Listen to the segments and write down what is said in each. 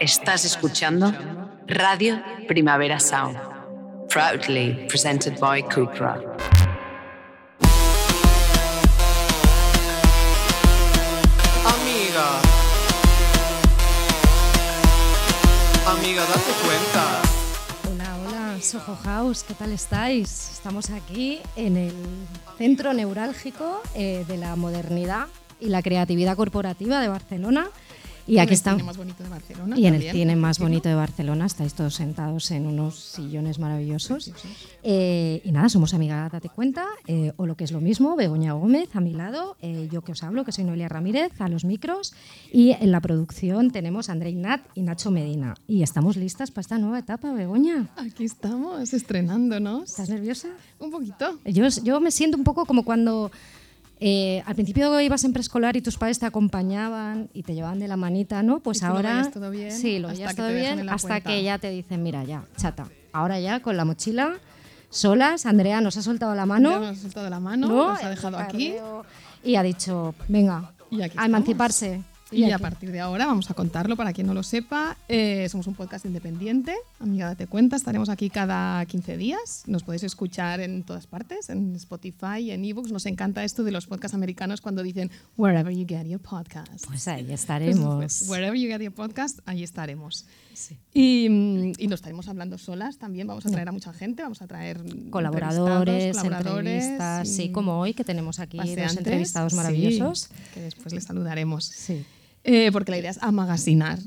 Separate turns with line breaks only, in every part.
Estás escuchando Radio Primavera Sound, proudly presented by Cupra.
Amiga. Amiga, date cuenta.
Hola, hola, Soho House, ¿qué tal estáis? Estamos aquí en el centro neurálgico eh, de la modernidad y la creatividad corporativa de Barcelona. Y aquí
en el
estamos.
cine más bonito de Barcelona.
Y en el cine más bonito de Barcelona, estáis todos sentados en unos sillones maravillosos. Eh, y nada, somos amigas, date cuenta, eh, o lo que es lo mismo, Begoña Gómez a mi lado, eh, yo que os hablo, que soy Noelia Ramírez, a los micros, y en la producción tenemos a André Ignat y Nacho Medina. Y estamos listas para esta nueva etapa, Begoña.
Aquí estamos, estrenándonos.
¿Estás nerviosa?
Un poquito.
Yo, yo me siento un poco como cuando eh, al principio ibas en preescolar y tus padres te acompañaban y te llevaban de la manita, ¿no? Pues
Y tú lo
ahora
veías todo bien
sí, lo
hasta
todo bien hasta que ya te dicen, mira, ya, chata. Ahora ya con la mochila solas, Andrea nos ha soltado la mano,
nos ha soltado la mano,
¿no?
nos ha dejado aquí.
y ha dicho, venga, a emanciparse.
Y,
aquí.
a partir de ahora vamos a contarlo para quien no lo sepa. eh, somos un podcast independiente. Amiga, date cuenta. Estaremos aquí cada 15 días. Nos podéis escuchar en todas partes, en Spotify, en ebooks. Nos encanta esto de los podcasts americanos cuando dicen wherever you get your podcast.
Pues ahí
Pues,
estaremos.
pues, wherever you get your podcast, ahí estaremos.
Sí.
Y, mm, y no estaremos hablando solas también. Vamos a traer a mucha gente. Vamos a traer
Colaboradores,
colaboradores
entrevistas, sí, como hoy que tenemos aquí dos entrevistados
Sí,
maravillosos.
que después les saludaremos.
Sí.
Eh, porque la idea es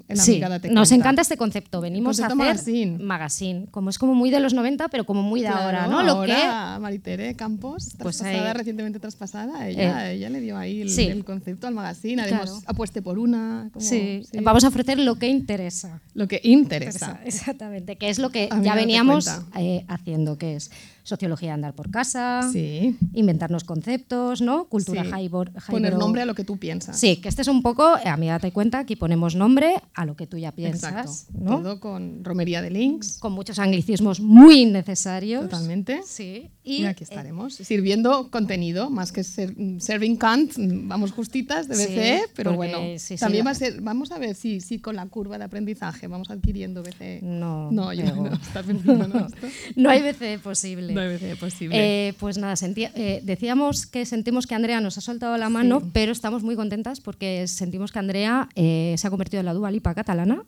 la
Sí, nos
Cuenta.
encanta este concepto. Venimos a hacer
Concepto magazine.
magazine, como es como muy de los 90, pero como muy de ahora, ¿no? Lo
ahora Maritere Campos,
Pues
traspasada,
ahí-
recientemente traspasada, ella,
Eh,
ella le dio ahí el,
sí.
el concepto al magazine. Además,
Claro.
apueste por una.
que
como-
sí,
sí.
vamos a ofrecer lo que interesa.
Lo que interesa.
Exactamente, que es lo que ya veníamos eh, haciendo, que es sociología de andar por casa,
Sí.
inventarnos conceptos, ¿no? Cultura highbor-
Poner nombre a lo que tú piensas.
Sí, que este es un poco, eh, amiga, date cuenta, aquí ponemos nombre a lo que tú ya piensas,
Exacto.
¿no?
Todo con romería de links.
Con muchos anglicismos muy innecesarios.
Totalmente.
Sí.
Y,
Y,
aquí
eh,
estaremos, sirviendo contenido, más que ser, serving cant, vamos justitas de
Sí,
BCE, pero
porque
bueno,
sí, sí,
también va a ser, vamos a ver si, si con la curva de aprendizaje vamos adquiriendo BCE.
No,
no, yo no, pensando, ¿no? Esto?
no hay BCE posible.
No hay BCE posible.
Eh, pues nada, sentía- eh, decíamos que sentimos que Andrea nos ha soltado la mano, pero estamos muy contentas porque sentimos que Andrea eh, se ha convertido en la Dua Lipa catalana.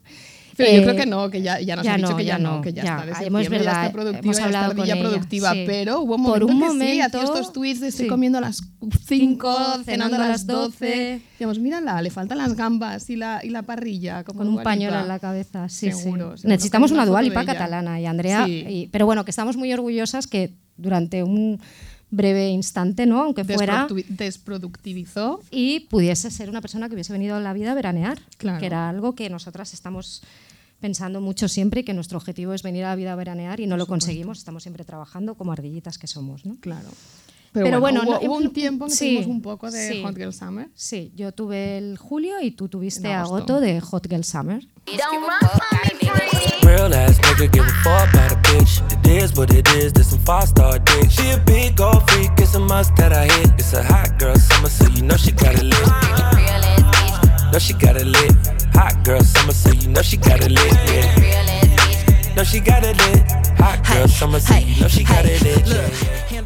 Pero yo
Eh,
creo que no, que ya, ya nos
ya
ha dicho
no,
que ya,
ya
no,
no,
que ya,
ya.
está de
hemos-
septiembre, ya
verdad,
está productiva,
hemos
ya
hablado
está
con
ya
ella,
productiva,
sí.
pero hubo un
Por un
que sí,
momento,
hacía estos tweets de estoy
sí.
comiendo a las 5,
Cinco,
cenando a las 12. Decíamos, mírala, le faltan las gambas y la, y la parrilla. Como
Con un pañuelo
Lipa".
en la cabeza, sí,
Seguro,
sí.
seguro
Necesitamos una
una
Dua
foto
Lipa
de ella.
catalana y Andrea,
Sí.
y- pero bueno, que estamos muy orgullosas que durante un breve instante, ¿no? Aunque fuera
Desprodu- Desproductivizó.
y pudiese ser una persona que hubiese venido a la vida a veranear,
Claro.
que era algo que nosotras estamos pensando mucho siempre y que nuestro objetivo es venir a la vida a veranear y no lo conseguimos, estamos siempre trabajando como ardillitas que somos, ¿no?
Claro.
Pero
Pero,
bueno,
bueno, hubo,
no-
hubo un tiempo en que
sí,
tuvimos un poco de
sí.
Hot Girl Summer.
Sí, yo tuve el julio y tú tuviste agosto
agosto.
de Hot Girl Summer.
Real ass nigga give a fuck about a bitch. It is what it is, this some five star dick. She a big old freak, it's a must that I hit. It's a hot girl summer, so you know she got it lit. No, she got it lit. Hot girl summer, so you know she got it lit. Yeah. Know she got it lit. Hot girl summer, so you know she got it lit. Yeah.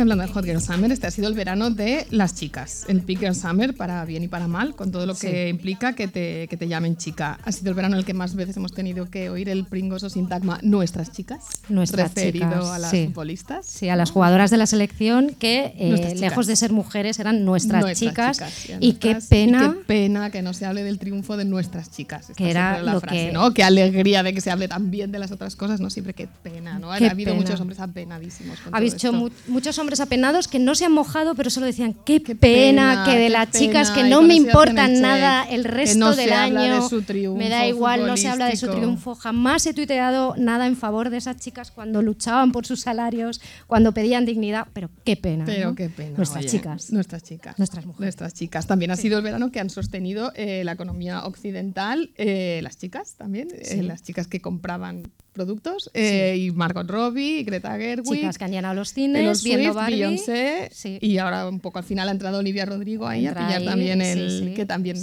Hablando de Hot Girl Summer, este ha sido el verano de las chicas. El Peak Girl Summer, para bien y para mal, con todo lo que implica que te, que te llamen chica. Ha sido el verano en el que más veces hemos tenido que oír el pringoso sintagma nuestras chicas.
Nuestras
referido
chicas,
a las
sí.
futbolistas.
Sí, a las jugadoras de la selección que, eh, lejos de ser mujeres, eran nuestras,
Nuestras
chicas.
eran
y qué pena.
y qué pena que no se hable del triunfo de nuestras chicas. Esta
Que era
la
lo
frase,
que-
¿no? Qué alegría de que se hable también de las otras cosas, ¿no? Siempre qué pena, ¿no?
Qué
ha habido
pena.
muchos hombres apenadísimos con
Ha
todo
visto
esto.
mu- muchos hombres apenados que no se han mojado, pero solo decían qué,
Qué
pena,
pena,
que de las chicas que no me
eso ya
importa
hacen el
nada el resto
no
del
habla de
año.
su triunfo
me da igual, no se habla de su triunfo. Jamás he tuiteado nada en favor de esas chicas cuando luchaban por sus salarios, cuando pedían dignidad, pero qué pena.
Pero
¿no?
qué pena.
Nuestras
oye,
chicas.
Nuestras chicas.
Nuestras mujeres.
Nuestras chicas. También ha sido el verano que han sostenido eh, la economía occidental, eh, las chicas también, eh, las chicas que compraban productos, eh, y Margot Robbie, Greta Gerwig.
Chicas que han llenado los cines, viendo
Swift,
Barbie.
Beyoncé,
Sí.
y ahora un poco al final ha entrado Olivia Rodrigo ahí a
Entra
pillar
ahí,
también el que también.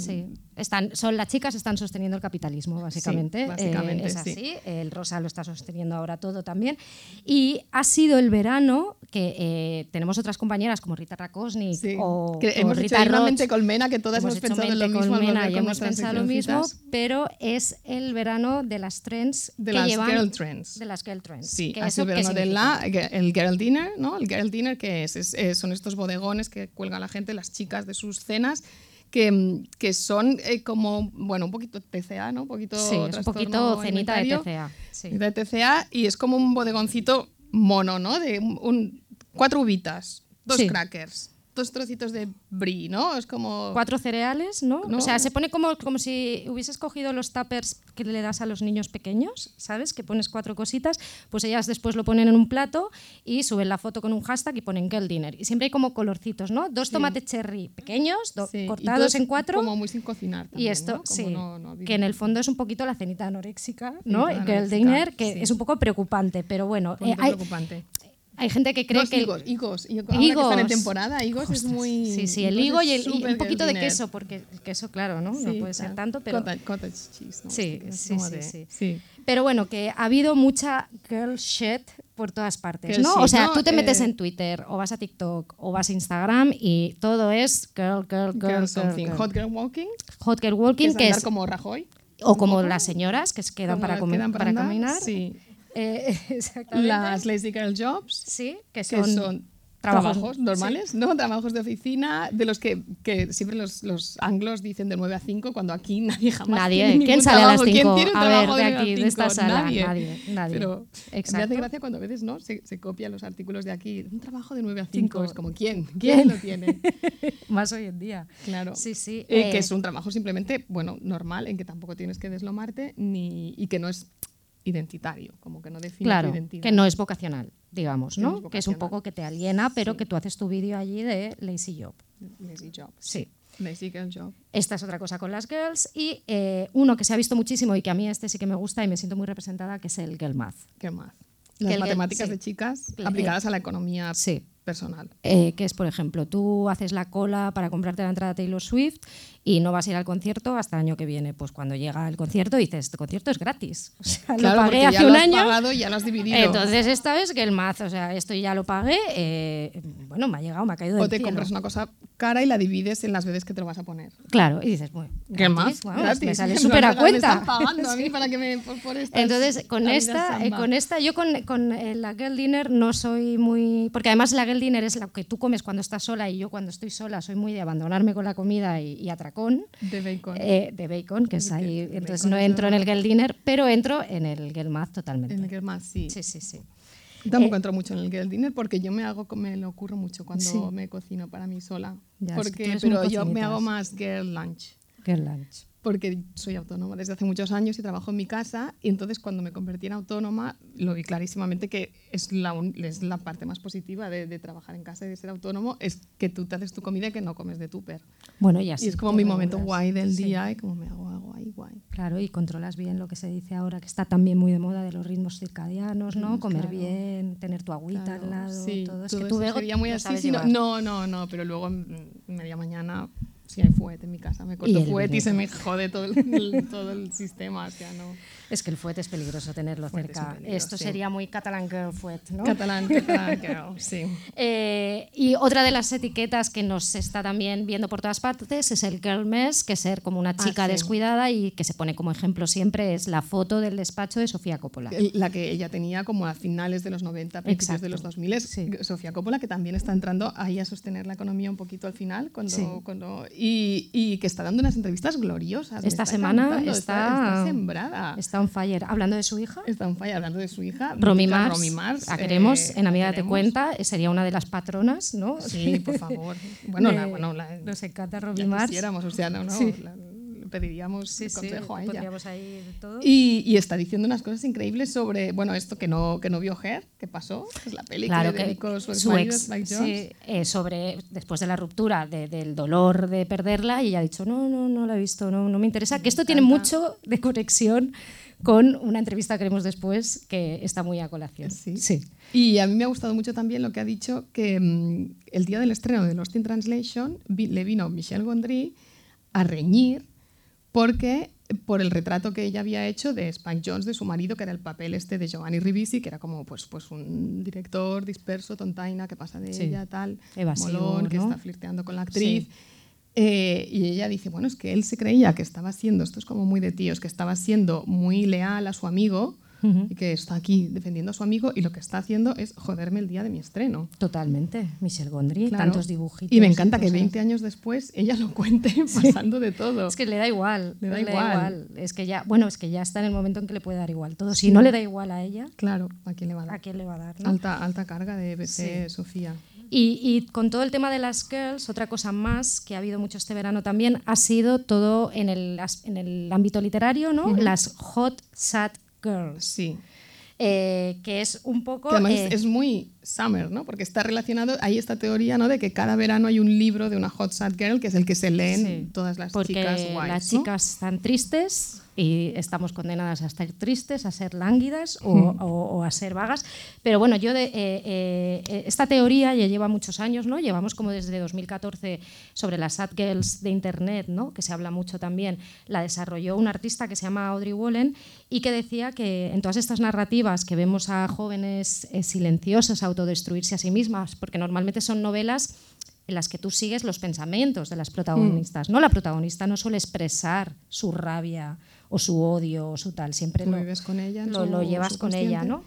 Están, son las chicas están sosteniendo el capitalismo, básicamente.
Sí, básicamente,
Eh, es
sí.
así. El rosa lo está sosteniendo ahora todo también. Y ha sido el verano que eh, tenemos otras compañeras como Rita Rakosnik
Sí,
o,
que
o
hemos
Rita
hecho mente colmena que todas hemos,
hecho
pensado en lo mismo.
colmena y hemos pensado lo mismo, pero es el verano de las trends
De
que
las
llevan
girl trends.
de las girl trends.
Sí,
¿Que
sido
qué
verano de la, el Girl Dinner, ¿no? El Girl Dinner, que es, Es- eh, son estos bodegones que cuelga la gente, las chicas de sus cenas, que, mm, que son eh, como, bueno, un poquito TCA, ¿no? Un poquito
Sí, es un poquito cenita de. TCA. Sí.
De TCA y es como un bodegoncito mono, ¿no? De un, un- cuatro uvitas, dos
Sí.
crackers, dos trocitos de brie, ¿no? Es como...
Cuatro cereales, ¿no?
No.
O sea, se pone como, como si hubieses cogido los tuppers que le das a los niños pequeños, ¿sabes? Que pones cuatro cositas, pues ellas después lo ponen en un plato y suben la foto con un hashtag y ponen girl dinner. Y siempre hay como colorcitos, ¿no? Dos tomates cherry pequeños, do-
Sí, y
cortados en cuatro.
Como muy sin cocinar
y
también,
esto,
¿no?
Sí,
no- no
que en el fondo es un poquito la cenita anoréxica,
Sí,
¿no? Y girl
anoréxica,
dinner, que
sí.
es un poco preocupante, pero bueno, eh, hay,
preocupante.
Hay gente que cree que... el-
higos, higos, y ahora que están en
Higos.
temporada, higos es muy...
Sí, sí, el
higos
higo y, el, y un poquito de queso, porque el queso, claro, ¿no? no puede ser tanto, pero...
Cottage, cottage cheese, ¿no?
Sí,
Que es
sí, sí, sí.
sí.
Pero bueno, que ha habido mucha girl shit por todas partes,
Girl
¿no?
shit,
o sea,
¿no?
tú te metes
Eh,
en Twitter o vas a TikTok o vas a Instagram y todo es girl, girl, girl,
Girl
girl,
something.
girl.
Hot girl walking,
Hot girl
que
walking, que
andar
es
como Rajoy.
o como las señoras que se quedan para, comer-
quedan
para
andar,
caminar.
Sí.
Eh, exactamente.
Las lazy girl jobs,
sí, que
que
son, trabajos-
trabajos, normales, ¿no? Trabajos de oficina, de los que, que siempre los, los anglos dicen de 9 a 5, cuando aquí nadie jamás
Nadie.
tiene
¿Quién sale a las
trabajo. ¿Quién
5?
tiene un
A ver,
trabajo
de
a
aquí, de esta sala.
Nadie.
Nadie, nadie.
Pero me
Exacto.
hace gracia cuando a veces ¿no? se, se copian los artículos de aquí. Un trabajo de 9 a 5.
Cinco.
Es como, ¿quién?
¿Quién?
¿Quién lo tiene?
Más hoy en día.
Claro.
Sí, sí.
Eh,
eh,
que es un trabajo simplemente, bueno, normal, en que tampoco tienes que deslomarte ni, y que no es identitario, como que no define
Claro,
tu identidad.
que no es vocacional, digamos,
no
¿no?
es
Que es un poco que te aliena, pero
Sí.
que tú haces tu vídeo allí de lazy job.
Lazy job.
Sí.
Lazy girl job.
Esta es otra cosa con las girls. Y eh, uno que se ha visto muchísimo y que a mí este sí que me gusta y me siento muy representada, que es el girl math.
¿Qué más?
Que
Las matemáticas
sí.
de chicas aplicadas a la economía
Sí.
Personal.
Eh, que es, por ejemplo, tú haces la cola para comprarte la entrada a Taylor Swift y no vas a ir al concierto hasta el año que viene. Pues cuando llega el concierto dices, este concierto es gratis. O sea,
Claro,
lo pagué
ya
hace
lo
un
has
año.
pagado y ya lo has dividido.
Entonces esta es que el mazo, o sea, esto ya lo pagué, eh, bueno, me ha llegado, me ha caído del
o te
cielo.
compras una cosa cara y la divides en las veces que te lo vas a poner.
Claro, y dices, bueno,
¿Qué más? Gratis.
me sale súper a
no,
cuenta.
están pagando a mí para que me por, por estas
Entonces, con esta, eh, con esta, yo con, con, eh, la Girl Dinner no soy muy. Porque además la Girl Dinner es la que tú comes cuando estás sola y yo cuando estoy sola soy muy de abandonarme con la comida y, y atracón.
de bacon.
eh, de bacon, que es ahí. Entonces
es
no entro en
lo-
el Girl Dinner, pero entro en el Girl Math totalmente.
en el que más sí.
Sí, sí, sí.
Tampoco
Eh,
entro mucho en el girl dinner porque yo me hago me lo ocurro mucho cuando
Sí.
me cocino para mí sola.
Ya,
porque pero yo me hago más girl lunch.
Girl Lunch.
Porque soy autónoma desde hace muchos años y trabajo en mi casa y entonces cuando me convertí en autónoma lo vi clarísimamente que es la, un- es la parte más positiva de, de trabajar en casa y de ser autónomo es que tú te haces tu comida y que no comes de tupper.
Bueno, y así.
y es como mi momento guay del
Sí.
día y como me hago algo ahí guay.
Claro, y controlas bien lo que se dice ahora, que está también muy de moda de los ritmos circadianos, ¿no?
Ritmos,
Comer
claro.
bien, tener tu agüita
Claro,
al lado,
sí,
todo. Es
todo
que tú Bego,
sería muy así. sí, no, no, no, pero luego mm, media mañana si hay fuet en mi casa, me corto
el
fuet y se me jode todo el- todo el sistema, o sea, no.
Es que el fuet es peligroso tenerlo
Fuet
cerca.
peligro,
Esto
sí.
sería muy catalán girl fuet, ¿no?
Catalán, catalán, girl, sí.
Eh, y otra de las etiquetas que nos está también viendo por todas partes es el girl mess, que es ser como una chica
Ah, sí.
descuidada y que se pone como ejemplo siempre es la foto del despacho de Sofía Coppola.
La que ella tenía como a finales de los 90, principios
Exacto.
de los 2000,
Sí.
Sofía Coppola, que también está entrando ahí a sostener la economía un poquito al final, cuando, y, y que está dando unas entrevistas gloriosas.
Esta
está
semana está,
está sembrada.
Está on fire. Hablando de su hija,
Está en falla hablando de su hija.
Romy Mars,
Romy Mars,
la
eh,
queremos en
la
Amiga Te
queremos.
Cuenta, eh, sería una de las patronas, ¿no?
Sí, por favor. Bueno, la, bueno la,
nos encanta Romy
ya
Mars.
quisiéramos, o sea, no, no,
Sí.
la- pediríamos
Sí, sí,
consejo a ella.
todo.
Y, y está diciendo unas cosas increíbles sobre, bueno, esto que no, que no vio Her, que pasó, que es la peli
Claro
que dedicó su,
su ex,
Spike Jonze.
sí, eh, sobre después de la ruptura, de- del dolor de perderla, y ella ha dicho, no, no, no la he visto, no, no me interesa. Que esto tiene
encanta.
mucho de conexión con una entrevista que haremos después, que está muy a colación.
Sí.
sí.
Y a mí me ha gustado mucho también lo que ha dicho que mm, el día del estreno de Lost in Translation vi- le vino Michel Gondry a reñir porque por el retrato que ella había hecho de Spike Jones, de su marido, que era el papel este de Giovanni Ribisi, que era como pues, pues un director disperso, tontaina, que pasa de
Sí.
ella, tal,
Evasivo,
molón, que
¿no?
está flirteando con la actriz.
Sí.
Eh, y ella dice, bueno, es que él se creía que estaba siendo, esto es como muy de tíos, que estaba siendo muy leal a su amigo y que está aquí defendiendo a su amigo y lo que está haciendo es joderme el día de mi estreno.
Totalmente. Michelle Gondry,
Claro.
tantos dibujitos.
Y me encanta que
cosas.
20 años después ella lo cuente pasando de todo.
Es que le da igual.
Le da igual.
Es que ya, bueno, es que ya está en el momento en que le puede dar igual todo. Si no le da igual a ella,
Claro, ¿a quién le va a dar?
¿a quién le va a dar? no?
Alta, alta carga de BC
Sí.
Sofía.
Y, y con todo el tema de las girls, otra cosa más que ha habido mucho este verano también ha sido todo en el, en el ámbito literario, ¿no? Las hot sad girls,
Sí.
eh, que es un poco...
Que además
eh,
es muy summer, ¿no? Porque está relacionado, hay esta teoría, ¿no? De que cada verano hay un libro de una hot sad girl que es el que se leen
Sí,
todas las
porque
chicas guays,
las
¿no?
chicas están tristes y estamos condenadas a estar tristes, a ser lánguidas o, o- o a ser vagas. Pero bueno, yo de, eh, eh, eh, esta teoría ya lleva muchos años, ¿no? Llevamos como desde 2014 sobre las sad girls de internet, ¿no? Que se habla mucho también. La desarrolló un artista que se llama Audrey Wallen y que decía que en todas estas narrativas que vemos a jóvenes eh, silenciosas autodestruirse a sí mismas, porque normalmente son novelas en las que tú sigues los pensamientos de las protagonistas. ¿no? La protagonista no suele expresar su rabia o su odio o su tal, siempre lo,
vives con ella
lo, lo llevas con ella. ¿no?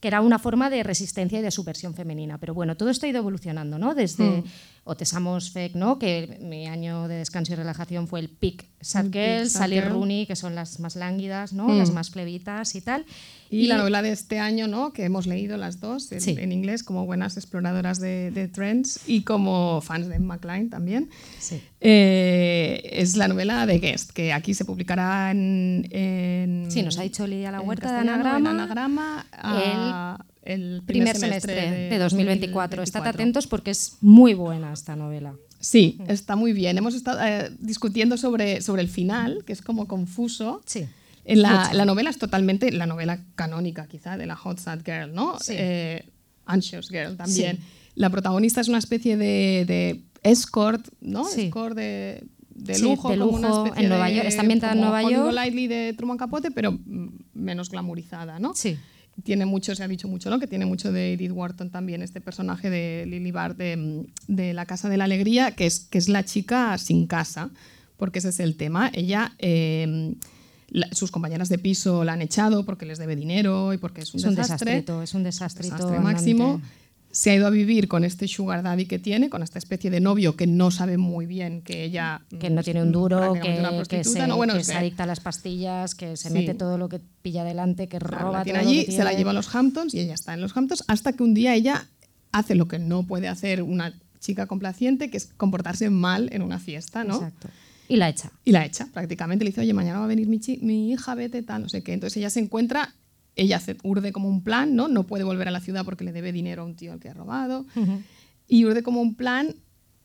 que era una forma de resistencia y de subversión femenina. Pero bueno, todo esto ha ido evolucionando, ¿no? Desde
Mm.
Otesamos Fek, ¿no? Que mi año de descanso y relajación fue el pic Sad
El peak
Girl,
sad
Sally
girl.
Rooney, que son las más lánguidas, ¿no?
Mm.
Las más plebitas y tal.
Y, la novela de este año, ¿no? Que hemos leído las dos en,
Sí.
en inglés como buenas exploradoras de, de trends y como fans de Klein también.
Sí.
Eh, es la novela de Guest, que aquí se publicará en... en-
Sí, nos ha dicho Lidia La Huerta de Anagrama.
en Anagrama a- el
Primer semestre, de, 2024. Estad
2024.
atentos porque es muy buena esta novela.
Sí, está muy bien. Hemos estado eh, discutiendo sobre, sobre el final, que es como confuso.
Sí.
La, la novela es totalmente la novela canónica, quizá, de la Hot Sad Girl, ¿no?
Sí.
Eh, Anxious Girl también.
Sí.
La protagonista es una especie de, de escort, ¿no?
Sí.
Escort de, de lujo,
de
como una
lujo
especie
en Nueva York. Está ambientada en Nueva York.
Golightly de Truman Capote, pero mm, menos glamorizada, ¿no?
Sí.
Tiene mucho, se ha dicho mucho, ¿no? Que tiene mucho de Edith Wharton también, este personaje de Lily Bart de, de La Casa de la Alegría, que es, que es la chica sin casa, porque ese es el tema. Ella, eh, la- sus compañeras de piso la han echado porque les debe dinero y porque es un
Es un
desastre.
desastrito, es un desastrito.
desastre
andante.
Se ha ido a vivir con este sugar daddy que tiene, con esta especie de novio que no sabe muy bien que ella...
Que no tiene un duro, que,
una
que se,
¿no? Bueno,
que
es
se adicta a las pastillas, que se
Sí.
mete todo lo que pilla adelante, que
Claro,
roba
la tiene
todo
allí,
lo que
se la
tiene.
lleva a los Hamptons y ella está en los Hamptons hasta que un día ella hace lo que no puede hacer una chica complaciente, que es comportarse mal en una fiesta, ¿no?
Exacto. Y la echa.
Y la echa prácticamente. Le dice, oye, mañana va a venir mi, chi- mi hija, vete, tal, no sé qué. Entonces ella se encuentra, ella hace, urde como un plan, ¿no? No puede volver a la ciudad porque le debe dinero a un tío al que ha robado. Y urde como un plan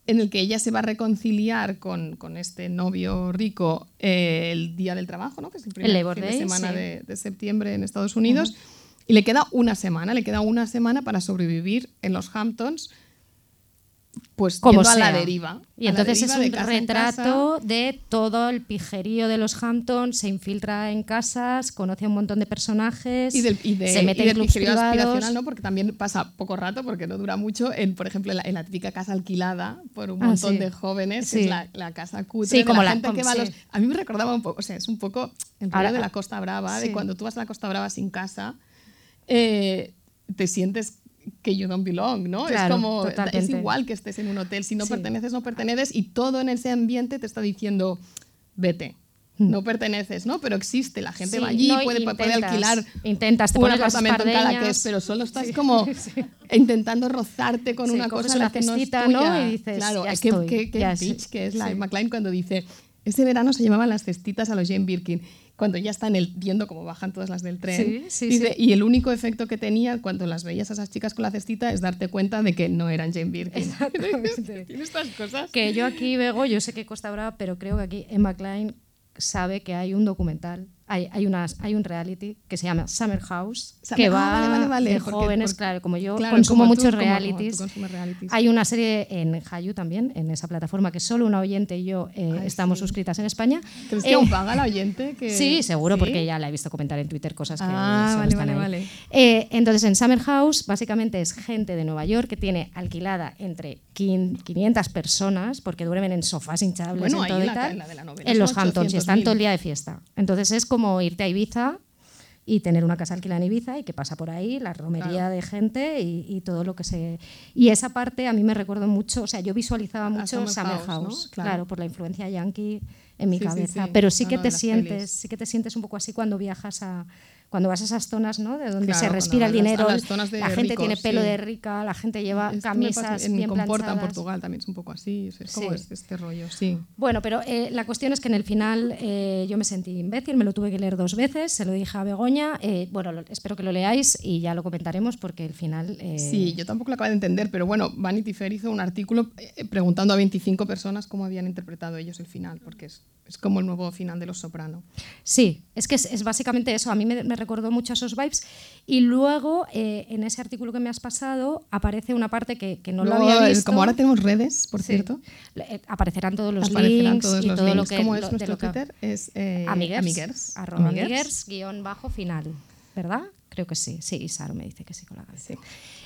en el que ella se va a reconciliar con, con este novio rico eh, el día del trabajo, ¿no? que es el primer
El
de semana
sí.
de, de septiembre en Estados Unidos. Y le queda una semana, le queda una semana para sobrevivir en los Hamptons, pues
Como
a la deriva.
Y entonces es
deriva,
un retrato de todo el pijerío de los Hamptons, se infiltra en casas, conoce a un montón de personajes,
y del, y de,
se mete
y
en
del
clubs
pijerío
privados.
aspiracional, ¿no? Porque también pasa poco rato, porque no dura mucho, en, por ejemplo, en la, en la típica casa alquilada por un
Ah,
montón
sí.
de jóvenes, que
Sí.
es la, la casa cutre
Sí,
de
como
la,
la-
gente
como-
que va a los...
sí.
A mí me recordaba un poco, o sea, es un poco el rollo
Ahora-
de la Costa Brava, de cuando tú vas a la Costa Brava sin casa, eh, te sientes que you don't belong, ¿no?
Claro,
es como,
totalmente.
es igual que estés en un hotel, si no
Sí.
perteneces, no perteneces, y todo en ese ambiente te está diciendo, vete. No perteneces, ¿no? Pero existe, la gente
Hmm. Sí,
va allí,
no,
puede, puede
intentas,
alquilar
intentas, te
un apartamento en cada que
espardeñas.
es, pero solo estás
Sí,
como intentando rozarte con una cosa la que no es
cestita, ¿no?
tuya.
Y dices,
claro,
ya
qué,
estoy,
qué- qué
ya
bitch
sí,
que es la Klein cuando dice ese verano se llamaban las cestitas a los Jane Birkin cuando ya están el, viendo cómo bajan todas las del tren
Sí, sí,
dice,
sí.
y el único efecto que tenía cuando las veías a esas chicas con la cestita es darte cuenta de que no eran Jane Birkin
Exactamente.
tiene estas cosas
Que yo aquí, Bego, yo sé que Costa Brava, pero creo que aquí Emma Klein sabe que hay un documental hay, hay, unas, hay un reality que se llama Summer House,
Summer-
que
ah,
va
vale, vale, vale,
de
porque-
jóvenes,
porque-
claro, como yo
claro,
consumo
como tú,
muchos
como- como
realities.
realities.
Hay una serie en Hayu también, en esa plataforma, que solo una oyente y yo eh,
Ay,
estamos
sí.
suscritas en España.
¿Crees
Eh,
que aún paga la oyente? Que...
Sí, seguro,
¿Sí?
porque ya la he visto comentar en Twitter cosas que
Ah, vale,
están
vale,
ahí.
vale.
Eh, entonces, en Summer House, básicamente es gente de Nueva York que tiene alquilada entre quin- 500 personas, porque duermen en sofás hinchables
Bueno,
en todo y
la-
tal,
la la
en los Hamptons y están
800.000.
todo el día de fiesta. Entonces, es como irte a Ibiza y tener una casa alquilada en Ibiza y que pasa por ahí la romería
Claro.
de gente y, y todo lo que se... Y esa parte a mí me recuerdo mucho, o sea, yo visualizaba mucho
Summer
Summer,
House,
House,
¿no?
claro.
Claro.
por la influencia yankee en mi
Sí,
cabeza.
sí.
Pero sí
No,
que
no,
te sientes,
pelis.
sí que te sientes un poco así cuando viajas a cuando vas a esas zonas, ¿no? De donde
Claro,
se respira el dinero,
las zonas de
la gente
ricos,
tiene pelo
sí.
de rica, la gente lleva
pasa-
camisas
en
bien
Comporta, en. Portugal también es un poco así. Es, es como este, este rollo, sí.
Bueno, pero eh, la cuestión es que en el final eh, yo me sentí imbécil, me lo tuve que leer dos veces, se lo dije a Begoña. eh, bueno, lo- espero que lo leáis y ya lo comentaremos porque el final.
Sí, yo tampoco lo acabo de entender, pero bueno, Vanity Fair hizo un artículo preguntando a 25 personas cómo habían interpretado ellos el final, porque es, es como el nuevo final de Los Soprano.
Sí, es que es, es básicamente eso. A mí me, me recordó mucho a esos vibes. Y luego, eh, en ese artículo que me has pasado, aparece una parte que, que no
Luego,
lo había visto.
Como ahora tenemos redes, por
Sí.
cierto,
Eh, aparecerán todos los
aparecerán
links
todos
y
los
todo
links.
lo que
¿Cómo
lo-
es
de
nuestro
lo que-
Twitter? Es eh,
Amiguers,
amiguers.
arroba
Amiguers.
guion bajo final, ¿verdad? Creo que sí, sí, Saro me dice que sí con la cabeza.
Sí.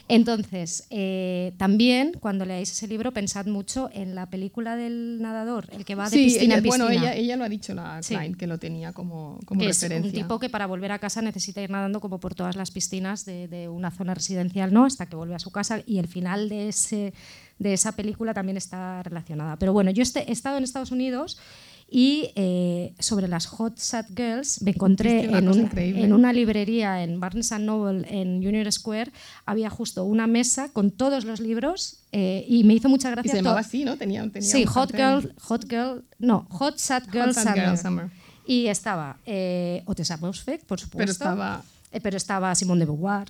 Entonces, eh, también cuando leáis ese libro pensad mucho en la película del nadador, el que va de
Sí,
piscina
ella-
en piscina.
bueno, ella, ella lo ha dicho, la
Sí.
Klein, que lo tenía como, como
que es
referencia.
un tipo que para volver a casa necesita ir nadando como por todas las piscinas de, de una zona residencial, ¿no? Hasta que vuelve a su casa y el final de, ese, de esa película también está relacionada. Pero bueno, yo este- he estado en Estados Unidos y eh, sobre las Hot Sad Girls me encontré
una
en, un- en una librería en Barnes Noble en Union Square, había justo una mesa con todos los libros eh, y me hizo mucha
Y
gracia.
se llamaba así, ¿no? Tenía, tenía
Sí, Hot. Girl, Hot Girl, no, Hot Sad Girl,
Sad Girl
Summer.
Summer.
Y estaba eh, Otis Atmospheric, por supuesto.
Pero estaba-
pero estaba Simone de Beauvoir.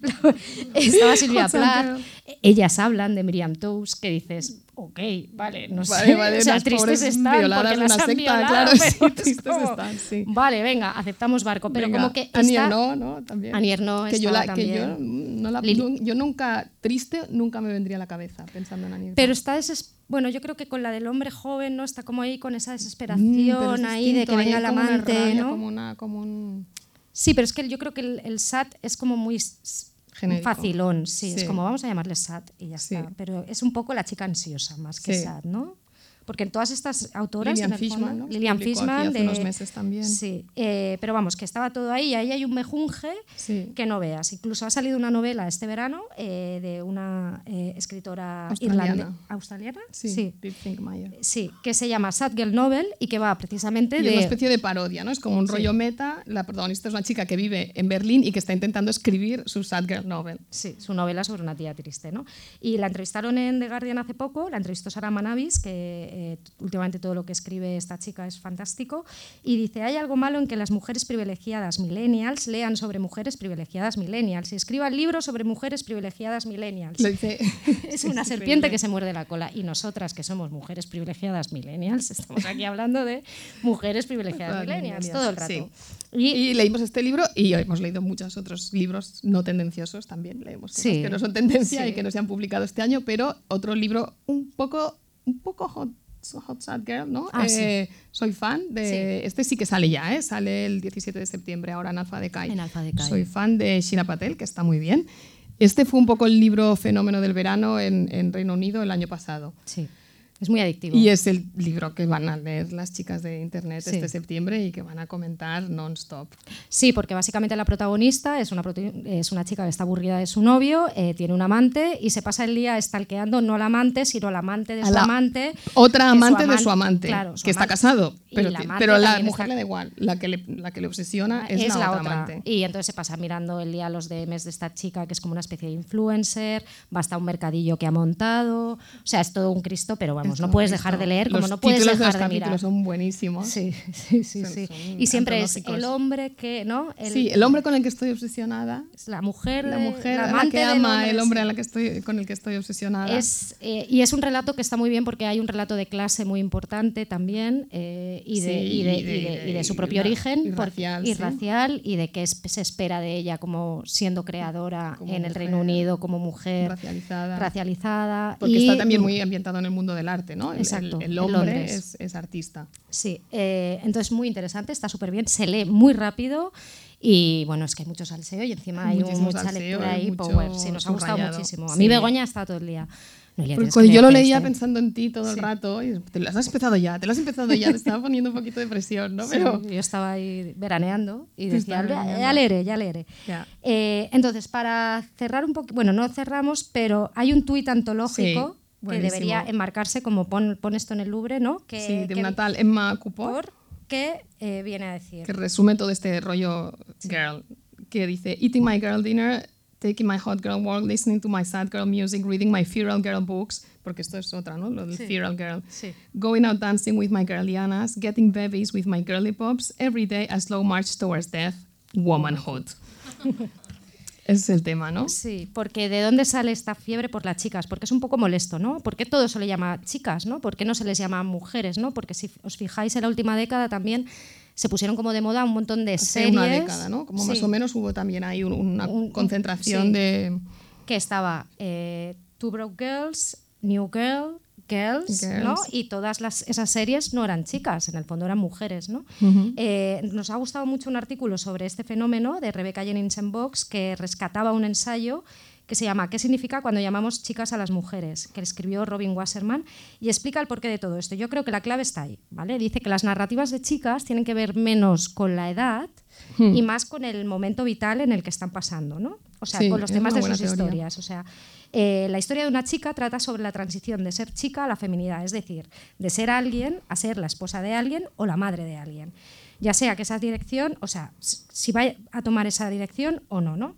estaba Silvia Plath. Ellas hablan de Miriam Toews, que dices, ok, vale, no
Vale,
sé.
vale,
o sea, tristes están
violadas
porque las
una
han
secta,
violado,
claro,
pero
sí,
es
tristes
como,
están, sí.
Vale, venga, aceptamos barco. Pero
Venga,
como que esta-
Ernaux, ¿no? También.
Annie Ernaux
que yo, la, que yo, no la- yo nunca, triste, nunca me vendría a la cabeza pensando en Ernaux.
Pero está deses- bueno, yo creo que con la del hombre joven, ¿no? Está como ahí con esa
Mm,
desesperación
es
ahí de que venga el
como una
amante,
rabia,
¿no?
Como, una, como un...
Sí, pero es que yo creo que el, el SAT es como muy
Genérico.
facilón, sí, es como vamos a llamarle SAT y ya
Sí.
está. Pero es un poco la chica ansiosa más que
Sí.
SAT, ¿no? Porque en todas estas autoras. El
Fishman, aquí
Fishman.
hace
de,
unos meses también.
Sí, eh, pero vamos, que estaba todo ahí y ahí hay un mejunje
Sí.
que no veas. Incluso ha salido una novela este verano eh, de una eh, escritora
Australiana.
¿Australiana?
Sí,
sí. Sí, que se llama Sad Girl Novel y que va precisamente
Y
de.
es una especie de parodia, ¿no? Es como un rollo meta. La protagonista es una chica que vive en Berlín y que está intentando escribir su sad girl novel.
Sí, su novela sobre una tía triste, ¿no? Y la entrevistaron en The Guardian hace poco, la entrevistó Sara Manavis, que eh, últimamente todo lo que escribe esta chica es fantástico, y dice, hay algo malo en que las mujeres privilegiadas millennials lean sobre mujeres privilegiadas millennials y escriban libros sobre mujeres privilegiadas millennials.
Lo dice.
Es una serpiente que se muerde la cola. Y nosotras, que somos mujeres privilegiadas millennials, estamos aquí hablando de mujeres privilegiadas millennials
millennials,
todo el rato.
sí.
Y,
Y leímos este libro y hemos leído muchos otros libros no tendenciosos también. Leemos cosas
Sí,
que no son tendencia
sí.
y que no se han publicado este año, pero otro libro un poco, un poco hot, hot sad girl, ¿no?
Ah, sí.
Eh, Soy fan de. Este sí que sale ya, ¿eh? Sale el 17 de septiembre ahora en Alfa de Kai.
En.
Soy fan de Shira Patel, que está muy bien. Este fue un poco el libro fenómeno del verano en, en Reino Unido el año pasado.
sí, es muy adictivo.
Y es el libro que van a leer las chicas de internet
Sí.
este septiembre y que van a comentar non-stop.
Sí, porque básicamente la protagonista es una, es una chica que está aburrida de su novio, eh, tiene un amante y se pasa el día estalqueando no al amante, sino al amante de
A
su
la
amante.
Otra amante de su amante,
claro, su
que está casado, pero,
la
pero la mujer
está-
le da igual. La que le, la que le obsesiona es,
es
la, otra, amante.
Y entonces se pasa mirando el día los DMs de esta chica, que es como una especie de influencer, va hasta un mercadillo que ha montado. O sea, es todo un Cristo, pero vamos. Vamos, no puedes
esto.
dejar de leer como
Los
no puedes
títulos de
dejar
los
de mirar.
son buenísimos.
Sí, sí, sí,
Son-
sí.
son
Y siempre es el hombre que, ¿no? El-
sí, el hombre con el que estoy obsesionada,
es la mujer,
la mujer
la amante
que ama, el hombre a la que estoy, con el que estoy obsesionada.
Es, eh, y es un relato que está muy bien porque hay un relato de clase muy importante también eh, y, de,
Sí,
y, de,
y de-
y de- y de su propio origen
y racial,
y
sí.
racial, y de qué es- se espera de ella como siendo creadora
Como
en el Reino Unido como mujer
racializada.
racializada.
Porque está también muy ambientado en el mundo del arte, ¿no? El- el-
Exacto,
el,
en
hombre es, es artista.
Sí, eh, entonces muy interesante, está súper bien, se lee muy rápido y bueno, es que hay mucho salseo y encima hay mucha
salseo,
pues lectura ahí, power, sí, nos ha gustado muchísimo. A
Sí.
mí Begoña está todo el día. Noelia,
Porque
que
yo lo leía
este.
pensando en ti todo el
Sí.
rato, y te lo has empezado ya, te lo has empezado ya, te estaba poniendo un poquito de presión, ¿no?
Sí,
Pero
yo estaba ahí veraneando y decía,
veraneando.
ya leeré, ya leeré.
Ya.
Eh, entonces, para cerrar un poco, bueno, no cerramos, pero hay un tuit antológico Que debería enmarcarse como pon, pon esto en el Louvre, ¿no? Que,
sí, de
que-
una tal Emma Cupor,
por- que eh, viene a decir.
que resume todo este rollo girl, que dice, eating my girl dinner, taking my hot girl walk, listening to my sad girl music, reading my feral girl books, porque esto es otra, ¿no? Lo del
Sí.
feral girl.
Sí.
Going out dancing with my girlianas, getting babies with my girly pops, every day a slow march towards death, womanhood. Ese es el tema, ¿no?
Sí, porque ¿de dónde sale esta fiebre por las chicas? Porque es un poco molesto, ¿no? ¿Por qué todo se le llama chicas, ¿no? ¿Por qué no se les llama mujeres, ¿no? Porque si os fijáis en la última década también se pusieron como de moda un montón de
Hace
series.
una década, ¿no? Como más o menos hubo también ahí un- una
Un- un-
concentración
sí.
de...
Que estaba eh, Two Broke Girls, New Girl, Girls, ¿no? Y todas las, esas series no eran chicas, en el fondo eran mujeres, ¿no? Eh, nos ha gustado mucho un artículo sobre este fenómeno de Rebecca Jennings en Vox que rescataba un ensayo que se llama ¿Qué significa cuando llamamos chicas a las mujeres? que escribió Robin Wasserman y explica el porqué de todo esto. Yo creo que la clave está ahí, ¿vale? Dice que las narrativas de chicas tienen que ver menos con la edad y más con el momento vital en el que están pasando, ¿no? O sea,
Sí,
con los temas de sus
teoría.
historias. O sea, eh, la historia de una chica trata sobre la transición de ser chica a la feminidad, es decir, de ser alguien a ser la esposa de alguien o la madre de alguien. Ya sea que esa dirección, o sea, si va a tomar esa dirección o no, ¿no?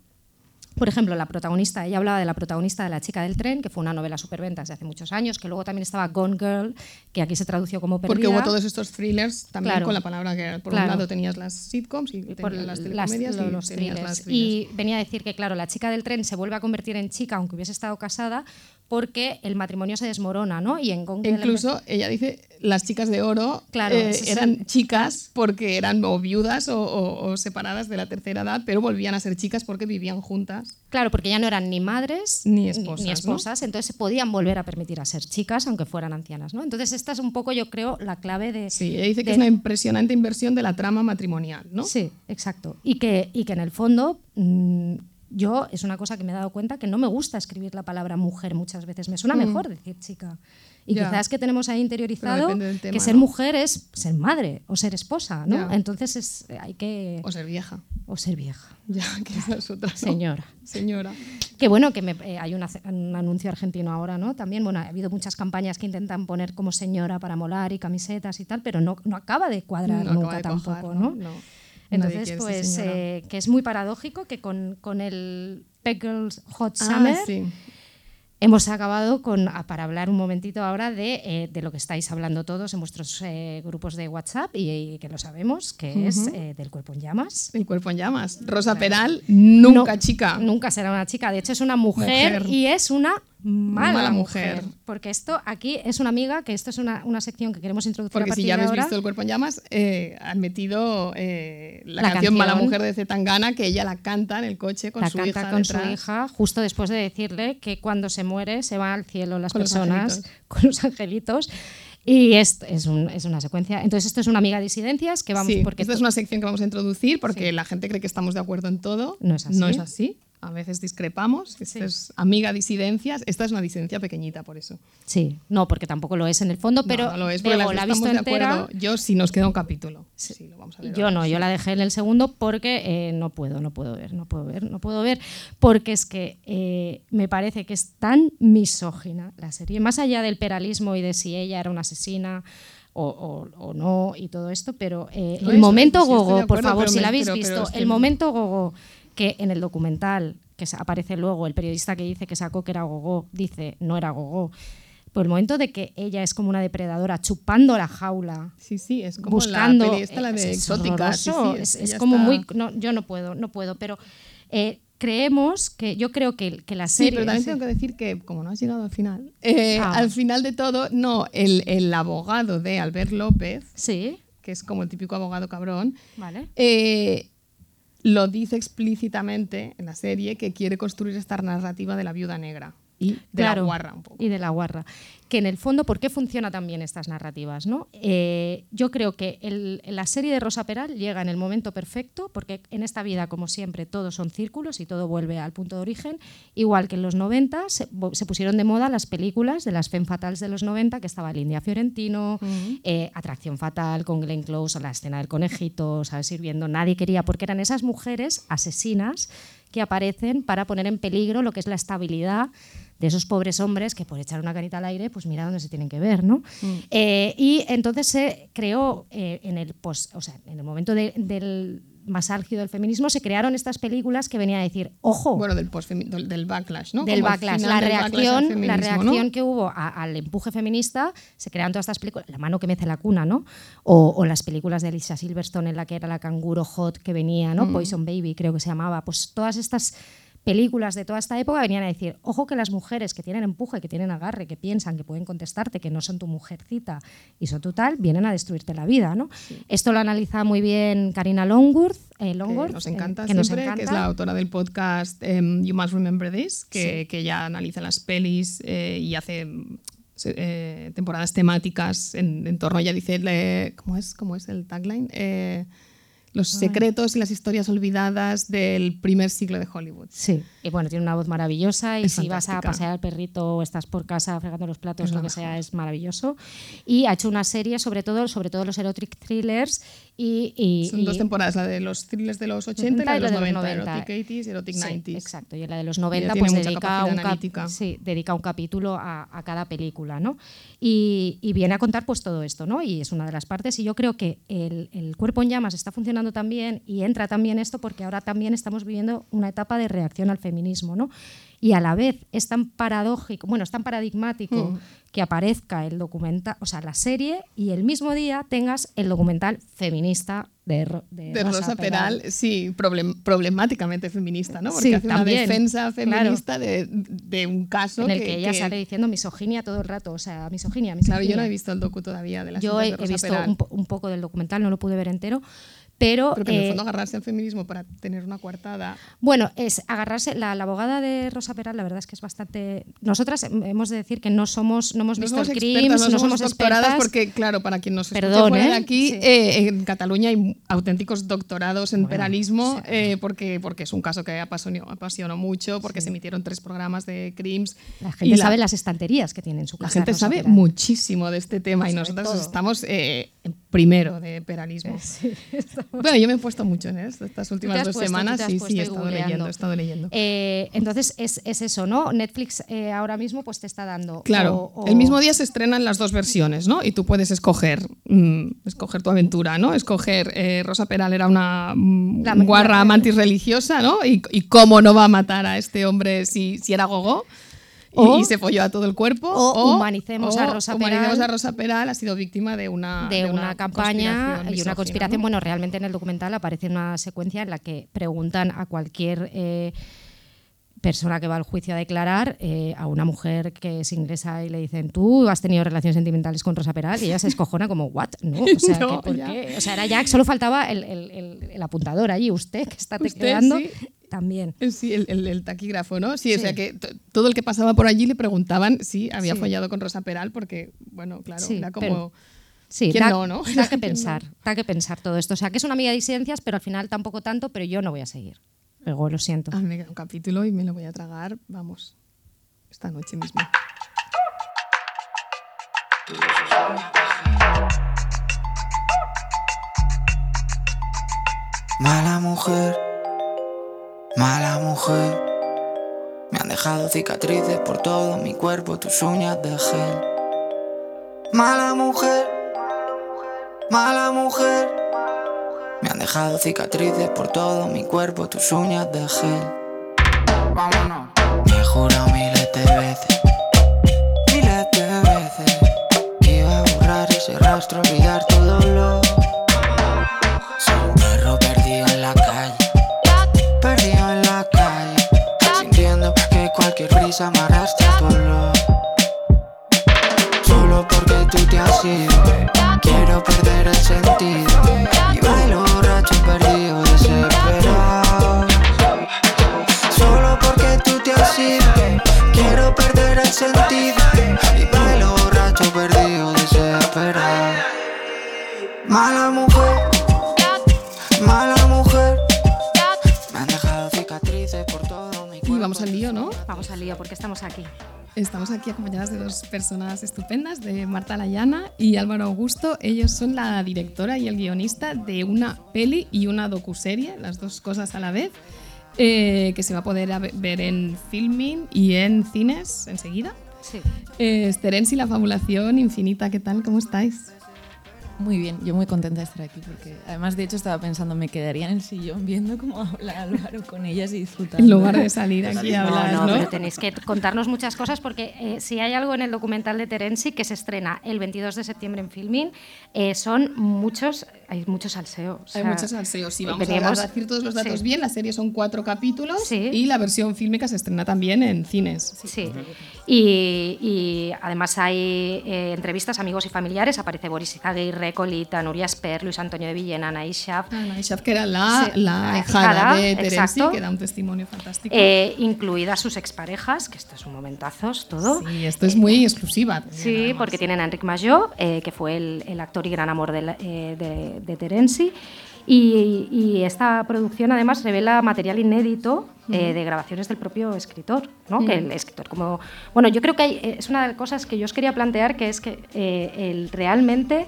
Por ejemplo, la protagonista, ella hablaba de la protagonista de La chica del tren, que fue una novela superventas de hace muchos años, que luego también estaba Gone Girl, que aquí se tradució como perdida.
Porque hubo todos estos thrillers también
Claro.
con la palabra girl. Por
Claro.
un lado tenías las sitcoms y,
y por
las telecomedias y
los
tenías las.
Y venía a decir que, claro, la chica del tren se vuelve a convertir en chica aunque hubiese estado casada porque el matrimonio se desmorona, ¿no? Y en Gone Girl
Incluso ella dice, las chicas de oro
Claro,
eh, eran chicas porque eran o viudas o, o- o separadas de la tercera edad, pero volvían a ser chicas porque vivían juntas.
Claro, porque ya no eran ni madres
Ni esposas,
ni esposas, entonces se podían volver a permitir a ser chicas aunque fueran ancianas, ¿no? Entonces esta es un poco, yo creo, la clave de...
Sí, ella dice que es una impresionante inversión de la trama matrimonial, ¿no?
Sí, exacto. Y que, y que en el fondo mm, yo es una cosa que me he dado cuenta que no me gusta escribir la palabra mujer muchas veces. Me suena mejor decir chica. Y
Mm. Ya.
quizás que tenemos ahí interiorizado
tema,
que ser
¿no?
mujer es ser madre o ser esposa, ¿no? Entonces es, hay que...
O ser vieja.
O ser vieja.
Ya, que esa es otra. ¿no?
Señora.
Señora.
Que bueno, que me- eh, hay una- un anuncio argentino ahora, ¿no? También, bueno, ha habido muchas campañas que intentan poner como señora para molar y camisetas y tal, pero no, no acaba de cuadrar
No
nunca
de
tampoco, ¿no? Entonces,
ser
pues, eh, que es muy paradójico que con, con el Pickles Hot
Ah,
Summer
sí.
hemos acabado con, para hablar un momentito ahora de, eh, de lo que estáis hablando todos en vuestros eh, grupos de WhatsApp y, y que lo sabemos, que es del cuerpo en llamas.
El cuerpo en llamas. Rosa Peral, nunca
No,
chica.
Nunca será una chica. De hecho, es una mujer,
Mujer.
y es una mala,
Mala
mujer.
mujer.
Porque esto aquí es una amiga, que esto es una, una sección que queremos introducir a
Porque
partir
si ya
de
habéis visto el cuerpo en llamas, eh, han metido eh, la,
La
canción, Mala
canción.
Mujer de Zetangana, que ella la canta en el coche con
la
su
canta
hija
con su
detrás.
hija, justo después de decirle que cuando se muere se van al cielo las
Con los
personas
angelitos.
con los angelitos. Y es, es, un- es una secuencia. Entonces, esto es una amiga disidencias que vamos
Sí,
porque
esta es una sección que vamos a introducir porque
Sí.
la gente cree que estamos de acuerdo en todo.
No es así.
No es así. A veces discrepamos. Esta
Sí.
es amiga disidencias. Esta es una disidencia pequeñita, por eso.
Sí, no, porque tampoco lo es en el fondo, pero
no, no lo es las
la
dos
visto
de
entera.
acuerdo. Yo sí nos queda un capítulo. Sí, lo vamos a ver
Yo
ahora,
no,
sí.
yo la dejé en el segundo porque eh, no puedo, no puedo ver, no puedo ver, no puedo ver, porque es que eh, me parece que es tan misógina la serie, más allá del peralismo y de si ella era una asesina o, o- o no y todo esto, pero eh, el
es-
momento
sí,
gogo, por favor,
pero
si la habéis
pero- pero
visto,
es que
el momento gogo que en el documental que aparece luego, el periodista que dice que sacó que era gogo, dice no era gogo. por el momento de que ella es como una depredadora chupando la jaula.
Sí, sí, es como
buscando
la peli esta, la de
es
exótica. sí, sí,
es, es como
está-
muy no, yo no puedo no puedo pero eh, creemos que yo creo que, que la
Sí,
serie
pero también
sí.
tengo que decir que, como no has llegado al final, eh,
Ah.
al final de todo, no, el, el abogado de Albert López,
sí
que es como el típico abogado cabrón,
vale
eh, lo dice explícitamente en la serie que quiere construir esta narrativa de la viuda negra y de la guarra un poco.
Y de la guarra. Que en el fondo, ¿por qué funcionan también estas narrativas? ¿no? Eh, yo creo que el- la serie de Rosa Peral llega en el momento perfecto, porque en esta vida, como siempre, todos son círculos y todo vuelve al punto de origen. Igual que en los 90 se, se pusieron de moda las películas de las femme fatales de los 90, que estaba Lindia Fiorentino, eh, Atracción Fatal con Glenn Close, la escena del conejito, ¿sabes? Sirviendo. Nadie quería, porque eran esas mujeres asesinas que aparecen para poner en peligro lo que es la estabilidad de esos pobres hombres que por echar una carita al aire, pues mira dónde se tienen que ver, ¿no? Eh, y entonces se creó eh, en el pos- o sea, en el momento de- del más álgido del feminismo, se crearon estas películas que venían a decir, ojo,
Bueno, del, postfemi- del, backlash, ¿no?
del
Como
backlash, la
del backlash al
reacción, la reacción
¿no?
que hubo a- al empuje feminista, se crearon todas estas películas, La mano que mece la cuna, ¿no? O, o las películas de Elisa Silverstone en la que era la canguro hot que venía,
Mm.
¿no? Poison Baby creo que se llamaba, pues todas estas películas de toda esta época venían a decir, ojo que las mujeres que tienen empuje, que tienen agarre, que piensan, que pueden contestarte, que no son tu mujercita y son tu tal, vienen a destruirte la vida, ¿no? Esto lo analiza muy bien Karina Longworth, eh,
que
Longworth,
nos
eh,
encanta
que nos
siempre, que es
encanta.
la autora del podcast em, You Must Remember This, que,
Sí.
que ya analiza las pelis eh, y hace temporadas temáticas en, en torno, ella dice, ¿cómo, es, ¿cómo es el tagline? Los secretos y las historias olvidadas del primer siglo de Hollywood.
Sí, y bueno, tiene una voz maravillosa y
Es
si vas a
fantástica.
pasear al perrito o estás por casa fregando los platos,
Es
lo
la
que sea, es maravilloso. Y ha hecho una serie sobre todo, sobre todo los erotic thrillers y... y-
Son
y-
dos temporadas, la de los thrillers de los 80 y la de los 90, Erotic 80s y Erotic
Sí,
90s.
exacto, y la de los
ella
90
tiene
pues dedica un, cap- sí, dedica un capítulo a, a cada película, ¿no? Y, y viene a contar pues todo esto, ¿no? Y es una de las partes y yo creo que el, el cuerpo en llamas está funcionando también y entra también esto porque ahora también estamos viviendo una etapa de reacción al feminismo, ¿no? Y a la vez es tan paradójico, bueno, es tan paradigmático
Mm.
que aparezca el documental, o sea, la serie y el mismo día tengas el documental feminista de, de
De Rosa, Peral, sí, problem- problemáticamente feminista, ¿no? Porque
Sí,
hace una defensa
claro.
feminista de, de un caso
en el
que,
que, ella
que-
sale diciendo misoginia todo el rato, o sea, misoginia, misoginia.
Claro, yo no he visto el docu todavía de la
Yo he,
de
he visto un, po- un poco del documental, no lo pude ver entero, pero,
Pero que en el
eh,
fondo agarrarse al feminismo para tener una coartada.
bueno, es agarrarse, la, la abogada de Rosa Peral, la verdad es que es bastante... Nosotras hem- hemos de decir que no somos, no hemos
No
visto
somos
el
no,
no
somos
somos
doctoradas
expertas,
porque, claro, para quien nos
Perdón,
fuera
¿eh?
aquí,
Sí.
eh, en Cataluña hay auténticos doctorados en
Bueno,
peralismo
sí.
eh, porque, porque es un caso que apasionó, apasionó mucho, porque se emitieron tres programas de crims.
La
y
gente sabe las estanterías que tiene en su
La
casa.
gente
Rosa
sabe
Peral.
muchísimo de este tema y nosotros
todo.
estamos primero de peralismo. Bueno, yo me he puesto mucho en esto estas últimas dos
puesto,
semanas.
has
Sí, sí, he
y
estado leyendo, he estado leyendo.
Eh, entonces es, es eso, ¿no? Netflix eh, ahora mismo pues te está dando...
Claro,
o- o-
el mismo día se estrenan las dos versiones, ¿no? Y tú puedes escoger, mm, escoger tu aventura, ¿no? Escoger, eh, Rosa Peral era una mm, guarra mantis religiosa, ¿no? Y, y cómo no va a matar a este hombre si, si era gogó. Y,
O-
y se folló a todo el cuerpo.
o humanicemos a Rosa
humanicemos
Peral.
a Rosa Peral, ha sido víctima de una,
de, una, campaña y una conspiración.
¿no?
Bueno, realmente en el documental aparece una secuencia en la que preguntan a cualquier eh, persona que va al juicio a declarar, eh, a una mujer que se ingresa y le dicen, tú has tenido relaciones sentimentales con Rosa Peral y ella se escojona como, ¿what? No, o sea,
No,
que ¿por qué? O sea, era ya, solo faltaba el, el- el- el apuntador allí, usted que está
Usted,
tecleando
sí.
También.
Eh, Sí, el, el- el taquígrafo, ¿no? Sí, o sea que todo el que pasaba por allí le preguntaban si había
Sí.
follado con Rosa Peral, porque, bueno, claro,
Sí,
era
pero-
como.
Sí,
¿Quién
da,
no, no?
da que
¿Quién
pensar, da que pensar todo esto. O sea, que es una amiga de disidencias, pero al final tampoco tanto, pero yo no voy a seguir. Luego, lo siento.
Ah, me queda un capítulo y me lo voy a tragar, vamos, esta noche mismo.
Mala mujer, Mala mujer, me han dejado cicatrices por todo mi cuerpo, tus uñas de gel. Mala mujer, mala mujer, me han dejado cicatrices por todo mi cuerpo, tus uñas de gel. Vámonos. Me he jurado miles de veces, miles de veces, iba a
borrar ese rastro. Aquí
acompañadas de dos personas estupendas, de Marta Layana y Álvaro Augusto. Ellos son la directora y el guionista de una peli y una docuserie, las dos cosas a la vez, eh, que se va a poder ver en filming y en cines enseguida.
Sí.
Eh, Terence y la fabulación infinita. ¿Qué tal? ¿Cómo estáis?
Muy bien, yo muy contenta de estar aquí porque además de hecho estaba pensando me quedaría en el sillón viendo cómo habla Álvaro con ellas y disfrutando.
En lugar de salir aquí a hablar,
no,
¿no?
pero tenéis que contarnos muchas cosas porque eh, si hay algo en el documental de Terenzi que se estrena el 22 de septiembre en Filmin, eh, son muchos, hay muchos salseos. o
Hay
sea,
muchos salseos. Sí, vamos
veníamos-
a decir todos los datos
sí.
bien. La serie son cuatro capítulos
Sí.
y la versión fílmica se estrena también en cines.
Sí, y, y además hay eh, entrevistas amigos y familiares. Aparece Boris Izaguirre, Colita, Nuria Esper, Luis Antonio de Villena, Ana Ishaf.
Ana Ishaf, que era la,
Sí,
la hijada de Terenzi, que da un testimonio fantástico.
eh, incluidas sus exparejas, que esto es un momentazos todo.
sí, esto es muy exclusiva. también,
Sí, porque tienen a Enric Majó, eh, que fue el, el actor y gran amor de, la- eh, de, de Terenzi. Y, y esta producción además revela material inédito eh, de grabaciones del propio escritor, ¿no? Que el escritor como... Bueno, yo creo que hay- es una de las cosas que yo os quería plantear, que es que eh, el, realmente...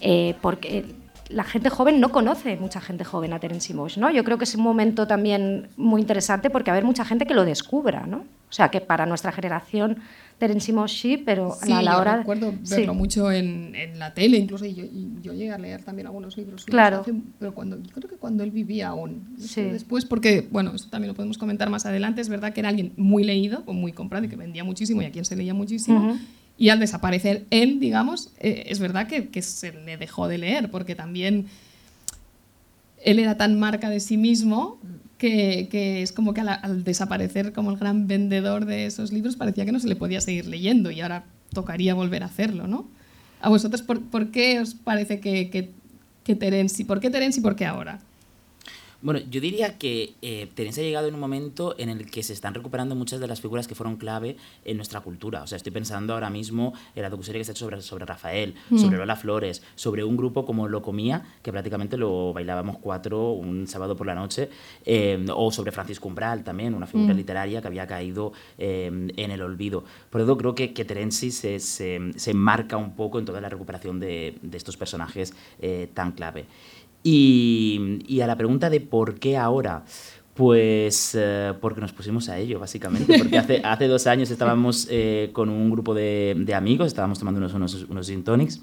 eh, porque la gente joven no conoce mucha gente joven a Terence Moix, ¿no? Yo creo que es un momento también muy interesante porque va a haber mucha gente que lo descubra, ¿no? O sea, que para nuestra generación Terence sí, pero
Sí,
a la
yo
hora...
recuerdo
sí.
verlo mucho en, en la tele, incluso, y yo, y yo llegué a leer también algunos libros.
Claro.
hace- pero cuando, yo creo que cuando él vivía aún.
Sí.
Después, porque, bueno, esto también lo podemos comentar más adelante, es verdad que era alguien muy leído, o muy comprado, y que vendía muchísimo, y a quien se leía muchísimo. Y al desaparecer él, digamos, eh, es verdad que, que se le dejó de leer, porque también él era tan marca de sí mismo que, es como que al, desaparecer como el gran vendedor de esos libros parecía que no se le podía seguir leyendo y ahora tocaría volver a hacerlo, ¿no? A vosotros, ¿por, qué os parece que, que, que por qué Terenzi y por qué ahora?
Bueno, yo diría que eh, Terence ha llegado en un momento en el que se están recuperando muchas de las figuras que fueron clave en nuestra cultura. O sea, estoy pensando ahora mismo en la docuserie que se ha hecho sobre, sobre Rafael, sobre Lola Flores, sobre un grupo como Lo Comía, que prácticamente lo bailábamos cuatro un sábado por la noche, eh, o sobre Francisco Umbral también, una figura literaria que había caído eh, en el olvido. Por eso creo que, que Terenzi se, se, se marca un poco en toda la recuperación de, de estos personajes eh, tan clave. Y, y a la pregunta de por qué ahora, pues eh, porque nos pusimos a ello, básicamente. Porque hace, hace dos años estábamos eh, con un grupo de, de amigos, estábamos tomando unos, unos, unos gin tonics.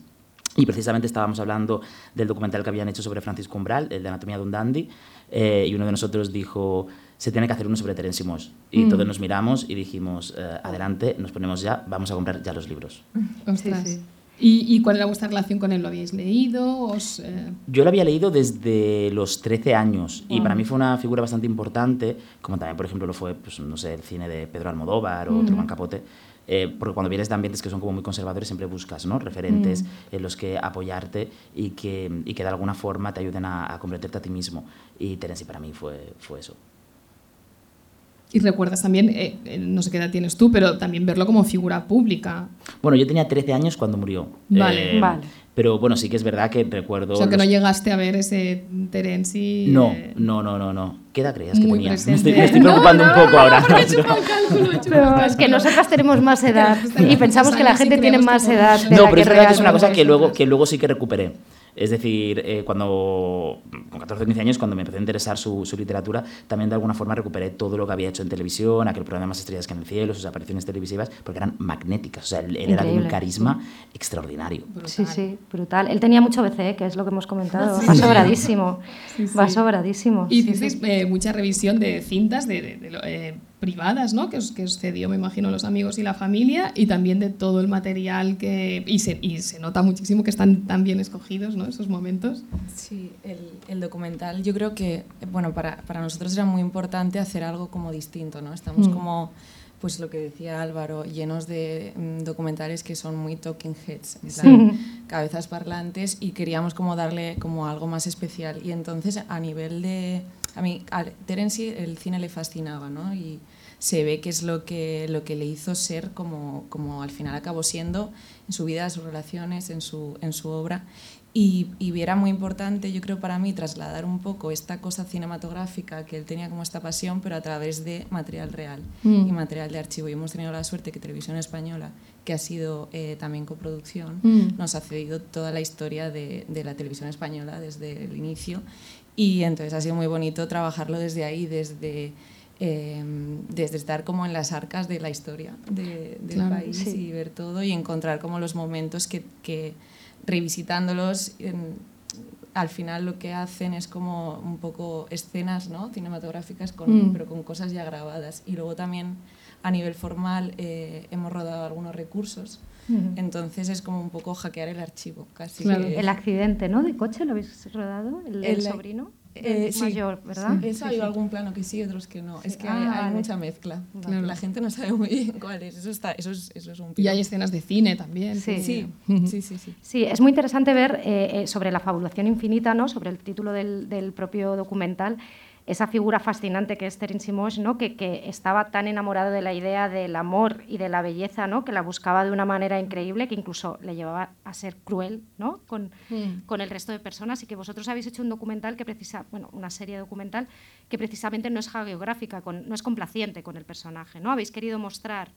Y precisamente estábamos hablando del documental que habían hecho sobre Francisco Umbral, el de Anatomía de un Dandy, eh, y uno de nosotros dijo, se tiene que hacer uno sobre Terence Moix. Y
Mm.
todos nos miramos y dijimos, eh, adelante, nos ponemos ya, vamos a comprar ya los libros.
Ostras.
sí.
¿Y, y cuál era vuestra relación con él? ¿Lo habíais leído? ¿Os, eh,
Yo lo había leído desde los 13 años y para mí fue una figura bastante importante, como también, por ejemplo, lo fue, pues, no sé, el cine de Pedro Almodóvar o Truman Capote, eh, porque cuando vienes de ambientes que son como muy conservadores siempre buscas ¿no? referentes en los que apoyarte y que, y que de alguna forma te ayuden a, a convertirte a ti mismo. Y Terence para mí fue, fue eso.
Y recuerdas también, eh, eh, no sé qué edad tienes tú, pero también verlo como figura pública?
Bueno, yo tenía 13 años cuando murió.
Vale.
Vale.
Pero bueno, sí que es verdad que recuerdo...
O sea, que
los-
no llegaste a ver ese Terenzi...
No,
eh,
no, no, no, no. ¿Qué edad creías que tenía? Me estoy, me estoy
No,
preocupando
no,
un poco ahora.
porque he hecho mal cálculo, he hecho mal
Pero es que nosotras tenemos más edad y pensamos que la
y
gente tiene más edad de
No,
la
pero
que
es verdad que es una cosa que luego, que luego sí que recuperé. Es decir, eh, cuando, con 14 o 15 años, cuando me empecé a interesar su, su literatura, también de alguna forma recuperé todo lo que había hecho en televisión, aquel programa Más estrellas que en el cielo, sus apariciones televisivas, porque eran magnéticas. O sea, él, él era de un carisma extraordinario.
Sí, sí, brutal. Él tenía mucho BCE, que es lo que hemos comentado. Va sobradísimo.
Sí, sí.
Va sobradísimo.
Y
sí.
eh, mucha revisión de cintas, de, de- eh, privadas, ¿no? Que os, que os cedió, me imagino, los amigos y la familia, y también de todo el material que... Y se, y se nota muchísimo que están tan bien escogidos, ¿no? Esos momentos.
Sí, el, el documental yo creo que, bueno, para, para, nosotros era muy importante hacer algo como distinto, ¿no? Estamos mm. como, pues lo que decía Álvaro, llenos de mm, documentales que son muy talking heads, en plan, cabezas parlantes, y queríamos como darle como algo más especial. Y entonces a nivel de a mí, a Terence el cine le fascinaba, ¿no? Y se ve que es lo que, lo que le hizo ser como, como al final acabó siendo en su vida, en sus relaciones, en su, en su obra. Y, y, era muy importante, yo creo, para mí trasladar un poco esta cosa cinematográfica que él tenía como esta pasión, pero a través de material real mm. y material de archivo. Y hemos tenido la suerte que Televisión Española, que ha sido eh, también coproducción, mm. nos ha cedido toda la historia de, de, la televisión española desde el inicio y entonces ha sido muy bonito trabajarlo desde ahí, desde, eh, desde estar como en las arcas de la historia de, del país y ver todo y encontrar como los momentos que, que revisitándolos, en, al final lo que hacen es como un poco escenas ¿no? cinematográficas, con, mm. pero con cosas ya grabadas. Y luego también a nivel formal eh, hemos rodado algunos recursos. Entonces es como un poco hackear el archivo, casi.
El accidente, ¿no? De coche, ¿lo habéis rodado? El, sobrino.
Eh, mayor, ¿verdad? Eso hay algún plano que sí, otros que no. Es que hay, ah, mucha mezcla. La gente no sabe muy bien cuál es. Eso, está, eso, es, eso es un
Y hay escenas de cine también.
Sí, sí, sí. sí,
sí, es muy interesante ver eh, sobre la fabulación infinita, ¿no? sobre el título del, del propio documental esa figura fascinante que es Terence ¿no? Que, que, estaba tan enamorado de la idea del amor y de la belleza, ¿no? que la buscaba de una manera increíble, que incluso le llevaba a ser cruel ¿no? con, mm. con el resto de personas, y que vosotros habéis hecho un documental que precisa, bueno, una serie documental que precisamente no es geográfica, con, no es complaciente con el personaje, ¿no? Habéis querido mostrar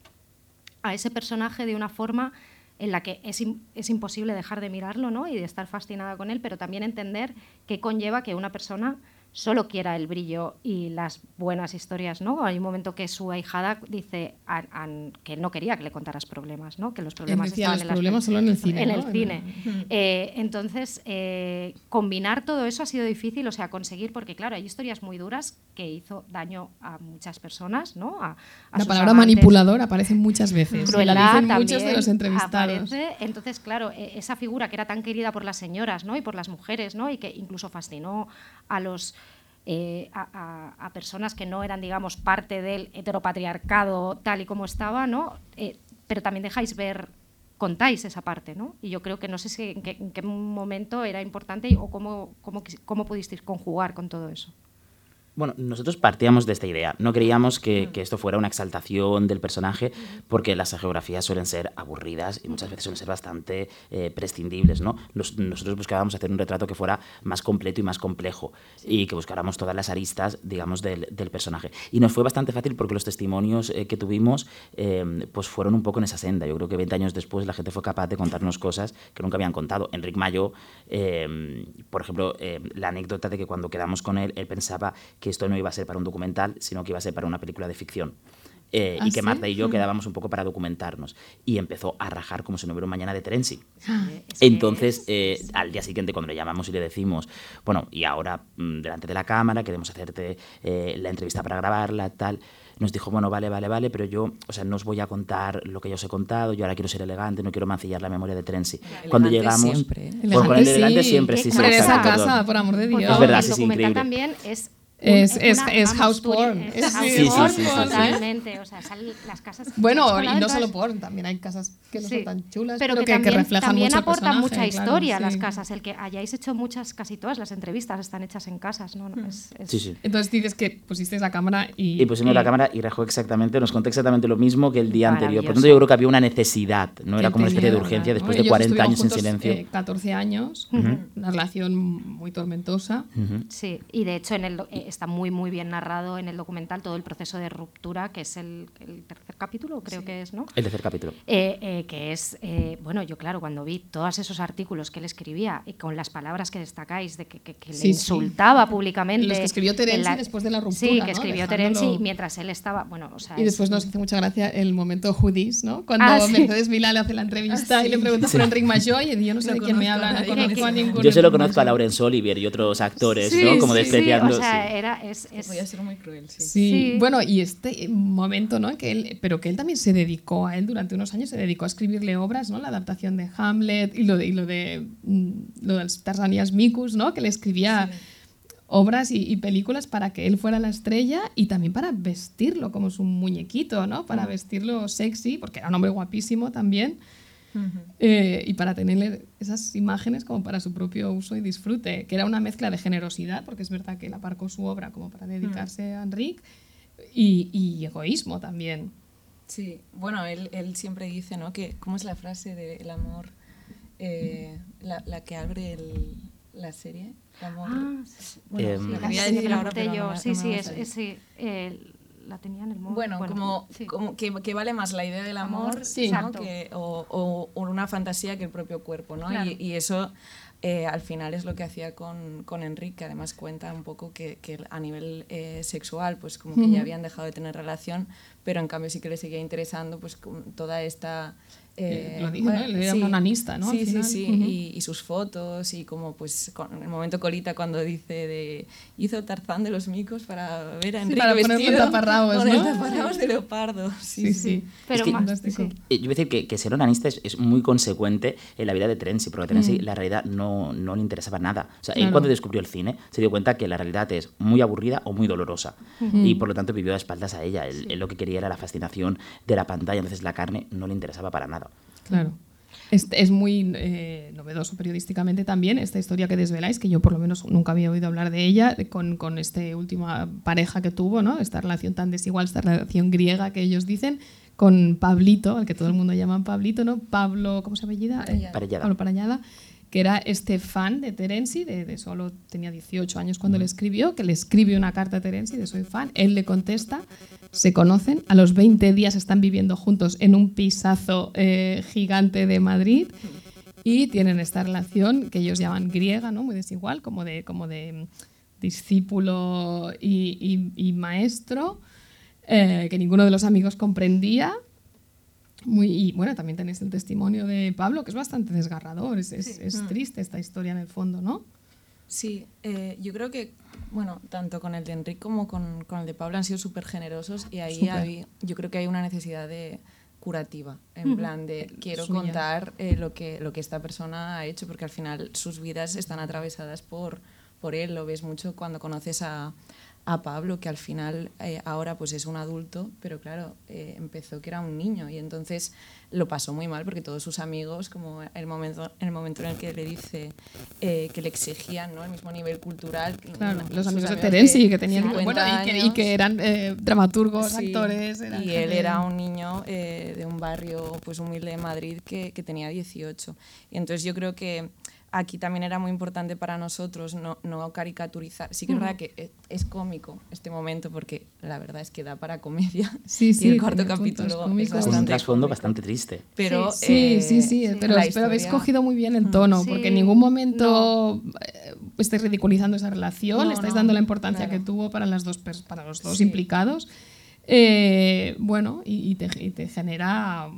a ese personaje de una forma en la que es, es, imposible dejar de mirarlo ¿no? y de estar fascinada con él, pero también entender qué conlleva que una persona solo quiera el brillo y las buenas historias, ¿no? Hay un momento que su ahijada dice que no quería que le contaras problemas, ¿no? Que los problemas
estaban los en problemas solo en el cine.
En el cine. Eh, entonces, eh, combinar todo eso ha sido difícil, o sea, conseguir, porque claro, hay historias muy duras que hizo daño a muchas personas, ¿no? A,
la palabra manipulador aparece muchas veces.
Crueldad
la
dicen
muchos de los entrevistados.
Aparece. Entonces, claro, e, esa figura que era tan querida por las señoras, ¿no? Y por las mujeres, ¿no? Y que incluso fascinó a los eh, a, personas que no eran, digamos, parte del heteropatriarcado tal y como estaba, ¿no? Eh, pero también dejáis ver, contáis esa parte, ¿no? Y yo creo que no sé si, en, qué, momento era importante o cómo, cómo, cómo pudisteis conjugar con todo eso.
Bueno, nosotros partíamos de esta idea. No creíamos que, que, esto fuera una exaltación del personaje, porque las geografías suelen ser aburridas y muchas veces suelen ser bastante eh, prescindibles. ¿no? nosotros buscábamos hacer un retrato que fuera más completo y más complejo y que buscáramos todas las aristas, digamos, del, del personaje. Y nos fue bastante fácil porque los testimonios eh, que tuvimos eh, pues fueron un poco en esa senda. Yo creo que 20 años después la gente fue capaz de contarnos cosas que nunca habían contado. Enrique Mayo, por ejemplo, la anécdota de que cuando quedamos con él, él pensaba que esto no iba a ser para un documental, sino que iba a ser para una película de ficción. Eh, y ¿Ah, que Marta y yo quedábamos un poco para documentarnos. Y empezó a rajar como si no hubiera un mañana de Terenzi. Ah. Entonces, eh, al día siguiente, cuando le llamamos y le decimos, bueno, y ahora mm, delante de la cámara, queremos hacerte eh, la entrevista para grabarla, tal, nos dijo, bueno, vale, vale, vale, pero yo, o sea, no os voy a contar lo que yo os he contado, yo ahora quiero ser elegante, no quiero mancillar la memoria de Terenzi. Cuando llegamos...
Siempre.
con el elegante siempre, sí, sí.
sí esa casa, por amor de Dios.
Es verdad, sí,
sí,
increíble.
también es
es, es, es house porn.
Es
house sí, porn, sí, sí,
totalmente. O sea, las casas.
Bueno, y no solo porn, también hay casas que no son tan chulas,
pero,
pero
que,
que,
también,
reflejan
también
mucho
aportan mucha historia
claro,
las casas. El que hayáis hecho muchas, casi todas las entrevistas están hechas en casas, ¿no? no es, es...
Sí, sí.
Entonces dices que pusisteis la cámara y.
Y pusimos y... la cámara y Rejo exactamente, nos contó exactamente lo mismo que el día anterior. Por lo tanto, yo creo que había una necesidad, no era como una especie de urgencia después de 40 años en silencio.
Eh, 14 años, una relación muy tormentosa.
Sí, y de hecho en el, eh, está muy, muy bien narrado en el documental todo el proceso de ruptura, que es el, el tercer capítulo, creo
sí.
que es, ¿no?
El tercer capítulo.
Eh, eh, que es, eh, bueno, yo claro, cuando vi todos esos artículos que él escribía y con las palabras que destacáis, de que, que, que
Sí,
le insultaba públicamente.
Los que escribió Terenzi
la-
después de la ruptura.
Sí, que
¿no?
escribió
Dejándolo-
Terenzi mientras él estaba, bueno, o sea...
Y
es-
después nos hizo mucha gracia el momento Judis, ¿no? Cuando
Ah, sí.
Mercedes Milá le hace la entrevista
Ah,
y le
sí.
pregunta por Enrique Mayor y yo no sé
No
de quién me habla, no conozco a ninguno.
Yo se lo
Enrique
conozco a. Laurence Olivier y otros actores,
Sí,
¿no? Como
sí,
despreciando.
Sí, o sea,
sí.
Era, es,
Que
es-
podía ser muy cruel, sí.
Sí.
Sí.
bueno, y este momento, ¿no? Que él, pero que él también se dedicó a él durante unos años, se dedicó a escribirle obras, ¿no? La adaptación de Hamlet y lo de, y lo de, mm, lo de las Tarzanias Micus, ¿no? Que le escribía obras y, y películas para que él fuera la estrella y también para vestirlo como su muñequito, ¿no? Para vestirlo sexy, porque era un hombre guapísimo también. Eh, y para tenerle esas imágenes como para su propio uso y disfrute, que era una mezcla de generosidad, porque es verdad que él aparcó su obra como para dedicarse a Enric, y, y egoísmo también.
Sí, bueno, él, él siempre dice, ¿no? Que, ¿Cómo es la frase del amor? Eh, la, la que abre el- la serie. El amor.
Ah, sí.
Bueno, lo
La
quería
serie
decir
que
ahora, pero no
sí,
no
sí, es, es- sí, eh, la tenía en el móvil.
Bueno, como,
sí.
como que, que vale más la idea del amor,
Amor,
sí.
¿no? que, o, o- o una fantasía que el propio cuerpo, ¿no?
Claro.
Y, y eso eh, al final es lo que hacía con, con Enrique, que además cuenta un poco que, que a nivel eh, sexual, pues como que ya habían dejado de tener relación, pero en cambio sí que le seguía interesando pues con toda esta...
Eh, lo dice, ¿no? Él era un onanista, ¿no? Al
Sí, sí,
final.
sí,
Ujú.
y, y sus fotos y como pues con el momento colita cuando dice de hizo Tarzán de los micos para ver a
Sí,
Enrique
para ponerlo en
vestido
taparrabos,
con el
¿no?
taparrabos de leopardo. Sí,
Sí,
sí.
sí.
Pero
Es que-
más,
Fantástico.
sí.
Eh, Yo voy a decir que, que ser onanista es, es muy consecuente en la vida de Terenzi, porque a Terenzi la realidad no, no le interesaba nada. O sea, él
Claro.
cuando descubrió el cine se dio cuenta que la realidad es muy aburrida o muy dolorosa. Y por lo tanto vivió a espaldas a ella. Él, él lo que quería era la fascinación de la pantalla, entonces la carne no le interesaba para nada.
Claro. Es, es muy eh, novedoso periodísticamente también esta historia que desveláis, que yo por lo menos nunca había oído hablar de ella, con, con esta última pareja que tuvo, ¿no? esta relación tan desigual, esta relación griega que ellos dicen, con Pablito, al que todo el mundo llama Pablito, ¿no? Pablo, ¿cómo se apellida?
Parellada.
Parellada.
Pablo Parellada, que era este fan de Terenzi, de, de solo tenía 18 años cuando le escribió, que le escribe una carta a Terenzi de soy fan, él le contesta, se conocen, a los 20 días están viviendo juntos en un pisazo eh, gigante de Madrid y tienen esta relación que ellos llaman griega, ¿no? muy desigual, como de, como de discípulo y, y- y maestro, eh, que ninguno de los amigos comprendía. Muy, y bueno, también tenéis el testimonio de Pablo, que es bastante desgarrador, es, es- es triste esta historia en el fondo, ¿no?
Sí, eh, yo creo que, bueno, tanto con el de Enrique como con, con el de Pablo han sido súper generosos y ahí hay- yo creo que hay una necesidad de curativa, en plan de quiero
Suya.
contar eh, lo, que, lo que esta persona ha hecho, porque al final sus vidas están atravesadas por, por él, lo ves mucho cuando conoces a, a Pablo, que al final eh, ahora pues es un adulto, pero claro, eh, empezó que era un niño y entonces lo pasó muy mal porque todos sus amigos, como el momento, el momento en el que le dice eh, que le exigían ¿no? el mismo nivel cultural.
Claro, los amigos de Terenzi, que tenían
50
bueno, y, que, y
años.
que eran dramaturgos,
Sí,
actores. eran
y él era un niño de un barrio pues humilde de Madrid que, que tenía 18. Y entonces yo creo que aquí también era muy importante para nosotros no, no caricaturizar. Sí que es verdad que es cómico este momento porque la verdad es que da para comedia.
Sí, sí,
y el cuarto capítulo es.
Con un
bastante
trasfondo
cómico.
bastante triste.
Pero,
Sí,
eh,
sí, sí, pero,
la
pero habéis cogido muy bien el tono,
Sí.
porque en ningún momento eh, estáis ridiculizando esa relación,
No,
le estáis
no,
dando la importancia
claro.
que tuvo para, las dos, para los dos
Sí.
implicados. Eh, bueno, y, y te, y te genera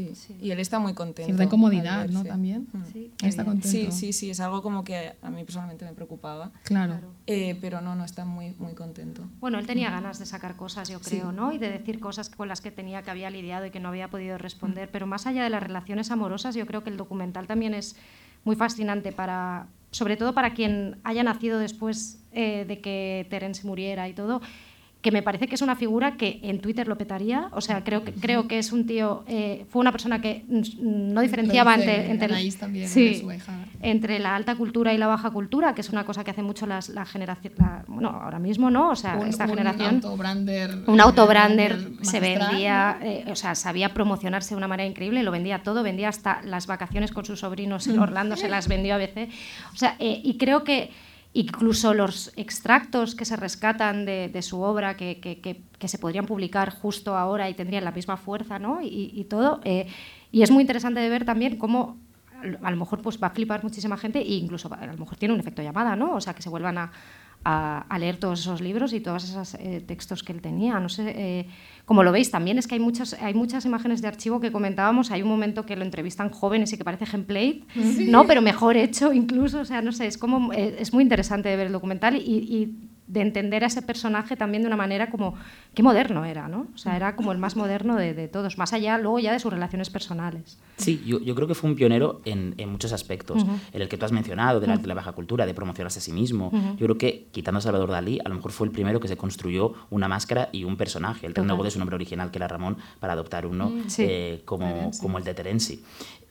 mm,
Sí, y él está muy contento.
cierta incomodidad,
al
¿no? También.
Mm.
Sí,
Está contento.
Sí, sí, sí, es algo como que a mí personalmente me preocupaba.
Claro.
Eh, pero no, no está muy, muy contento.
Bueno, él tenía ganas de sacar cosas, yo creo, ¿no? Y de decir cosas con las que tenía que había lidiado y que no había podido responder. Pero más allá de las relaciones amorosas, yo creo que el documental también es muy fascinante para, sobre todo para quien haya nacido después eh, de que Terence muriera y todo que me parece que es una figura que en Twitter lo petaría, o sea, creo que, creo que es un tío, eh, fue una persona que mm, no diferenciaba entre, entre,
también,
sí, entre la alta cultura y la baja cultura, que es una cosa que hace mucho las, la generación, la- bueno, ahora mismo, ¿no? O sea,
Un-
esta
un
generación...
autobrander,
Un
eh,
autobrander se
magistral,
vendía, eh, o sea, sabía promocionarse de una manera increíble, lo vendía todo, vendía hasta las vacaciones con sus sobrinos en Orlando, se las vendió a veces. O sea, eh, y creo que incluso los extractos que se rescatan de, de su obra, que, que- se podrían publicar justo ahora y tendrían la misma fuerza, ¿no? Y, todo. eh, y es muy interesante de ver también cómo a lo mejor pues va a flipar muchísima gente e incluso a lo mejor tiene un efecto llamada, ¿no? O sea, que se vuelvan a, a- a leer todos esos libros y todos esos eh, textos que él tenía. No sé, eh, como lo veis, también es que hay muchas, hay muchas imágenes de archivo que comentábamos. Hay un momento que lo entrevistan jóvenes y que parece gameplay, ¿no? Pero mejor hecho incluso. O sea, no sé, es como eh, es muy interesante de ver el documental y, y de entender a ese personaje también de una manera como, qué moderno era, ¿no? O sea, era como el más moderno de, de todos, más allá luego ya de sus relaciones personales.
Sí, yo, yo creo que fue un pionero en, en muchos aspectos.
Ujú.
En el que tú has mencionado, del
Ujú.
arte de la baja cultura, de promocionarse a sí mismo.
Ujú.
Yo creo que, quitando a Salvador Dalí, a lo mejor fue el primero que se construyó una máscara y un personaje.
Total.
renegó de su nombre original, que era Ramón, para adoptar uno.
Sí.
eh, como, como el de Terenci.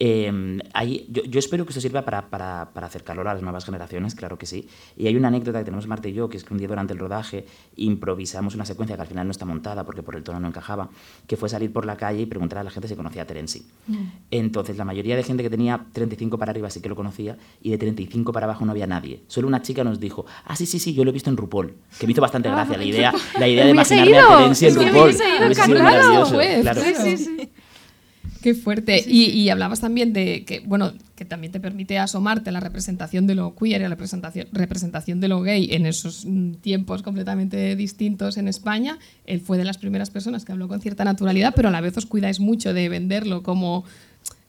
Eh, hay- yo, yo espero que esto sirva para, para, para acercarlo a las nuevas generaciones, claro que sí. Y hay una anécdota que tenemos Marta y yo, que es que un día durante el rodaje improvisamos una secuencia que al final no está montada porque por el tono no encajaba, que fue salir por la calle y preguntar a la gente si conocía a Terenci. Entonces, la mayoría de gente que tenía 35 para arriba sí que lo conocía y de 35 para abajo no había nadie. Solo una chica nos dijo, ah, sí, sí, sí, yo lo he visto en RuPaul, que me hizo bastante gracia la idea, la idea de imaginarme a Terenci en RuPaul. maravilloso,
pues,
claro.
claro.
Sí, sí.
Qué fuerte. Y, y hablabas también de que, bueno, que también te permite asomarte a la representación de lo queer y a la representación, representación de lo gay en esos mm, tiempos completamente distintos en España. Él fue de las primeras personas que habló con cierta naturalidad, pero a la vez os cuidáis mucho de venderlo como,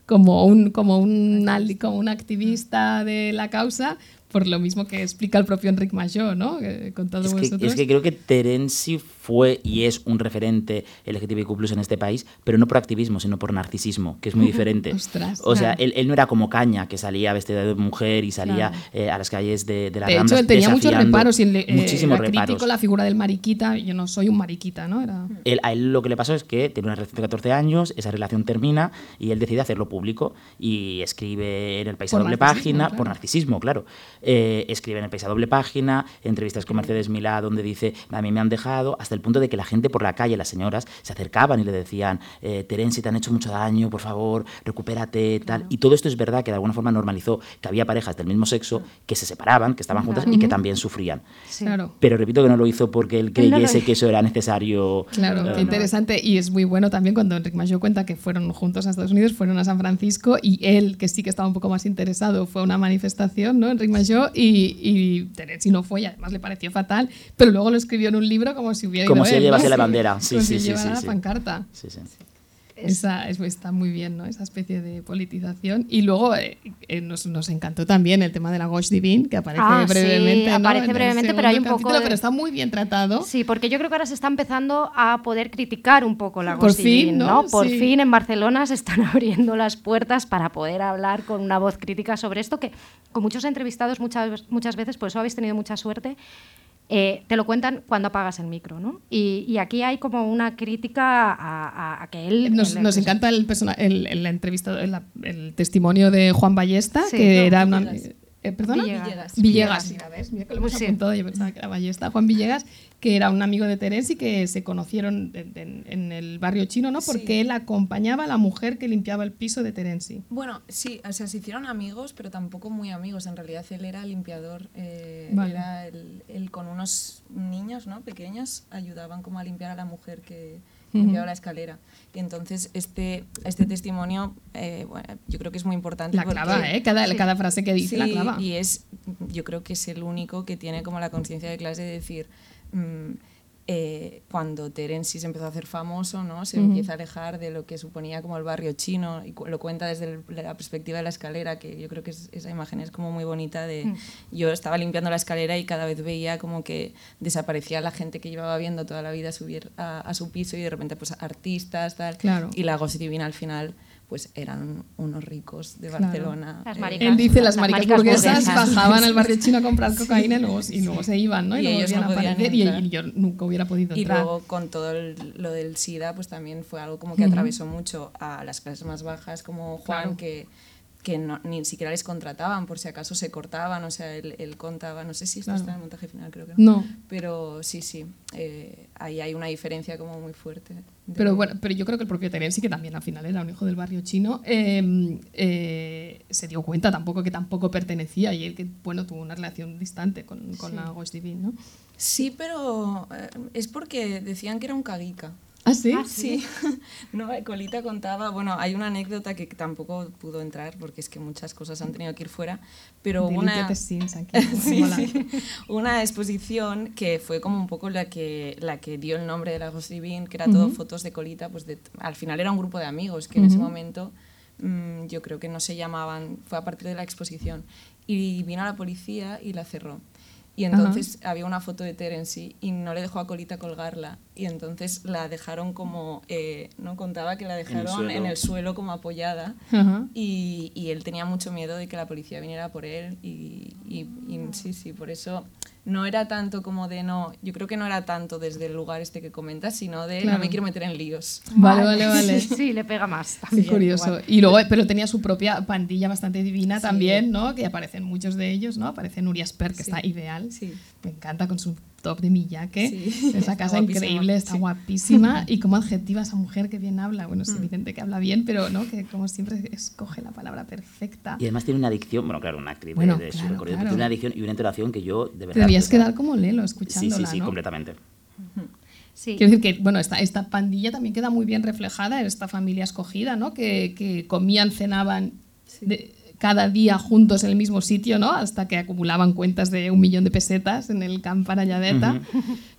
como, un, como, un, como un activista de la causa, por lo mismo que explica el propio Enric Major, ¿no? Con todos
Es que,
vosotros.
es que creo que Terenci fue y es un referente LGTBIQ en este país, pero no por activismo, sino por narcisismo, que es muy diferente.
Ostras,
o sea,
claro.
él, él no era como Caña, que salía vestida de mujer y salía
Claro.
eh, a las calles de, de la
De hecho, él tenía muchos reparos y él, eh,
muchísimos
era
reparos.
crítico la figura del mariquita. Yo no soy un mariquita, ¿no? Era...
Él- a él lo que le pasó es que tiene una relación de 14 años, esa relación termina y él decide hacerlo público y escribe en el país a doble página,
claro.
por narcisismo, claro. Eh, escribe en el país a doble página, entrevistas con Mercedes Milá donde dice, a mí me han dejado, hasta el punto de que la gente por la calle, las señoras, se acercaban y le decían, eh, Terenci, te han hecho mucho daño, por favor, recupérate, tal. Y todo esto es verdad que de alguna forma normalizó que había parejas del mismo sexo que se separaban, que estaban juntas y que también sufrían.
Sí.
Claro.
Pero repito que no lo hizo porque él
no
creyese
hizo.
que eso era necesario.
Claro,
eh,
qué interesante. Y es muy bueno también cuando Enric Major cuenta que fueron juntos a Estados Unidos, fueron a San Francisco y él, que sí que estaba un poco más interesado, fue a una manifestación, ¿no? Enric Major, y, y Terenci no fue y además le pareció fatal, pero luego lo escribió en un libro como si hubiera
Como si él llevase
¿no?
la bandera. Sí,
como
sí,
si
sí, sí,
la
sí.
pancarta.
Sí, sí.
Esa, es- está muy bien, ¿no? Esa especie de politización. Y luego eh, eh, nos, nos encantó también el tema de la Gauche Divine, que aparece
Ah, sí,
brevemente. ¿no?
aparece
en
brevemente, pero hay un poco de-
Pero está muy bien tratado.
Sí, porque yo creo que ahora se está empezando a poder criticar un poco la
Por fin,
Divine,
¿no?
Por
Sí.
fin en Barcelona se están abriendo las puertas para poder hablar con una voz crítica sobre esto, que con muchos entrevistados muchas, muchas veces, por eso habéis tenido mucha suerte, eh, te lo cuentan cuando apagas el micro, ¿no? Y, y aquí hay como una crítica a, a- a que él...
Nos,
él-
nos encanta el, persona, el, el, la entrevista, el, el testimonio de Juan Ballesta,
Sí,
que
no,
era una. Eh, ¿Perdona?
Villegas.
Villegas.
Ves, mira que lo hemos
Sí.
apuntado, yo pensaba que era Ballesta. Juan Villegas, que era un amigo de Terence y que se conocieron en, en- en el barrio chino, ¿no? Porque
Sí.
él acompañaba a la mujer que limpiaba el piso de Terence.
Bueno, sí, o sea, se hicieron amigos, pero tampoco muy amigos. En realidad él era limpiador, eh,
Vale.
era el, él con unos niños ¿no? pequeños ayudaban como a limpiar a la mujer que limpiaba la escalera. Y entonces este, este testimonio, eh, bueno, yo creo que es muy importante.
La
porque-
clava, ¿eh? Cada, cada frase que dice la clava.
Y es, yo creo que es el único que tiene como la conciencia de clase de decir, mm, eh, cuando Terenci se empezó a hacer famoso, ¿no? se
Ujú.
empieza a alejar de lo que suponía como el barrio chino y cu- lo cuenta desde el- la perspectiva de la escalera, que yo creo que es- esa imagen es como muy bonita de
Mm.
yo estaba limpiando la escalera y cada vez veía como que desaparecía la gente que llevaba viendo toda la vida subir a, a su piso y de repente pues artistas tal
Claro.
y la Ghost Divina al final pues eran unos ricos de
Claro.
Barcelona
Las
eh,
maricas.
Él dice las
Las
maricas
maricas
burguesas
burguesas.
bajaban al barrio chino a comprar cocaína y luego, y luego se iban, ¿no? Y,
Y
luego
ellos no podían
aparecer y, y yo nunca hubiera podido
Y
entrar.
luego con todo el- lo del SIDA, pues también fue algo como que atravesó mucho a las clases más bajas, como Juan,
Claro.
que, que no- ni siquiera les contrataban, por si acaso se cortaban, o sea, él, él contaba, no sé si esto
Claro.
está en el montaje final, creo que
No.
Pero sí, sí, eh, ahí hay una diferencia como muy fuerte.
Pero bueno, pero yo creo que el propio Terenzi, que también al final era un hijo del barrio chino, eh, eh, se dio cuenta tampoco que tampoco pertenecía y él que bueno tuvo una relación distante con, con
Sí.
la Ghost Divine, ¿no?
Sí, pero eh, es porque decían que era un caguica.
¿Ah, sí?
Sí, no, Colita contaba, bueno, hay una anécdota que tampoco pudo entrar porque es que muchas cosas han tenido que ir fuera, pero una,
aquí.
Sí, sí. una exposición que fue como un poco la que, la que dio el nombre de la Ghost Divine, que era todo fotos de Colita, pues de- al final era un grupo de amigos que en ese momento mm, yo creo que no se llamaban, fue a partir de la exposición, y vino la policía y la cerró. Y entonces había una foto de Terence y no le dejó a Colita colgarla. Y entonces la dejaron como, eh, ¿no? Contaba que la dejaron en el suelo, como apoyada. y, y, él tenía mucho miedo de que la policía viniera por él. Y, y, y sí, sí, por eso no era tanto como de no, yo creo que no era tanto desde el lugar este que comentas, sino de no me quiero meter en líos.
Vale, vale, vale.
Sí, le pega más.
También, curioso. Y luego, pero tenía su propia pandilla bastante divina también, ¿no? Que aparecen muchos de ellos, ¿no? Aparece Nuria Sper, que está ideal. Sí. Me encanta con su top de Miyake. Sí. Esa casa increíble, está guapísima. Y como adjetiva esa mujer que bien habla. Bueno, es mm. evidente que habla bien, pero ¿no? que como siempre escoge la palabra perfecta.
Y además tiene una adicción, bueno, claro, una actriz bueno, de, claro, tiene una adicción y una entonación que yo de verdad.
Debías quedar como Lelo escuchándola,
Sí, sí, sí, completamente.
Sí. Quiero decir que bueno, esta, esta pandilla también queda muy bien reflejada en esta familia escogida, ¿no? que, que comían, cenaban de, cada día juntos en el mismo sitio, ¿no? Hasta que acumulaban cuentas de un millón de pesetas en el Camp Paralladeta,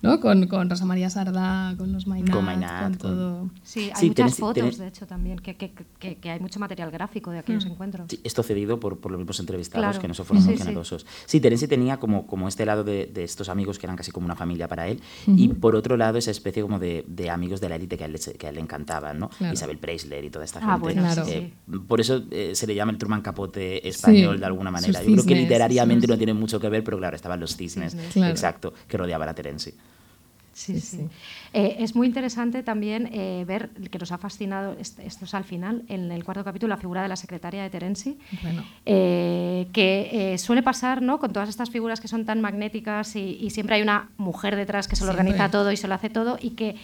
¿no? Con, con, Rosa María Sardá, con los Mainat, con, con todo.
Sí, hay muchas fotos, de hecho, también, que, que, que, hay mucho material gráfico de aquellos mm. encuentros.
Sí, esto cedido por, por los mismos entrevistados, que no se fueron muy generosos. Sí, Terence tenía como, como este lado de, de, estos amigos que eran casi como una familia para él, y por otro lado esa especie como de, de amigos de la élite que a él, que a él le encantaban, ¿no? Isabel Preisler y toda esta ah, gente. Bueno, claro. Eh, por eso eh, se le llama el Truman Capote español de alguna manera. Yo creo que literariamente no tiene mucho que ver, pero claro, estaban los cisnes, exacto, que rodeaban a Terenzi.
Sí, sí. Eh, es muy interesante también eh, ver que nos ha fascinado, esto es al final, en el cuarto capítulo, la figura de la secretaria de Terenzi, eh, que suele pasar ¿no? con todas estas figuras que son tan magnéticas y, siempre hay una mujer detrás que se lo organiza todo y se lo hace todo y que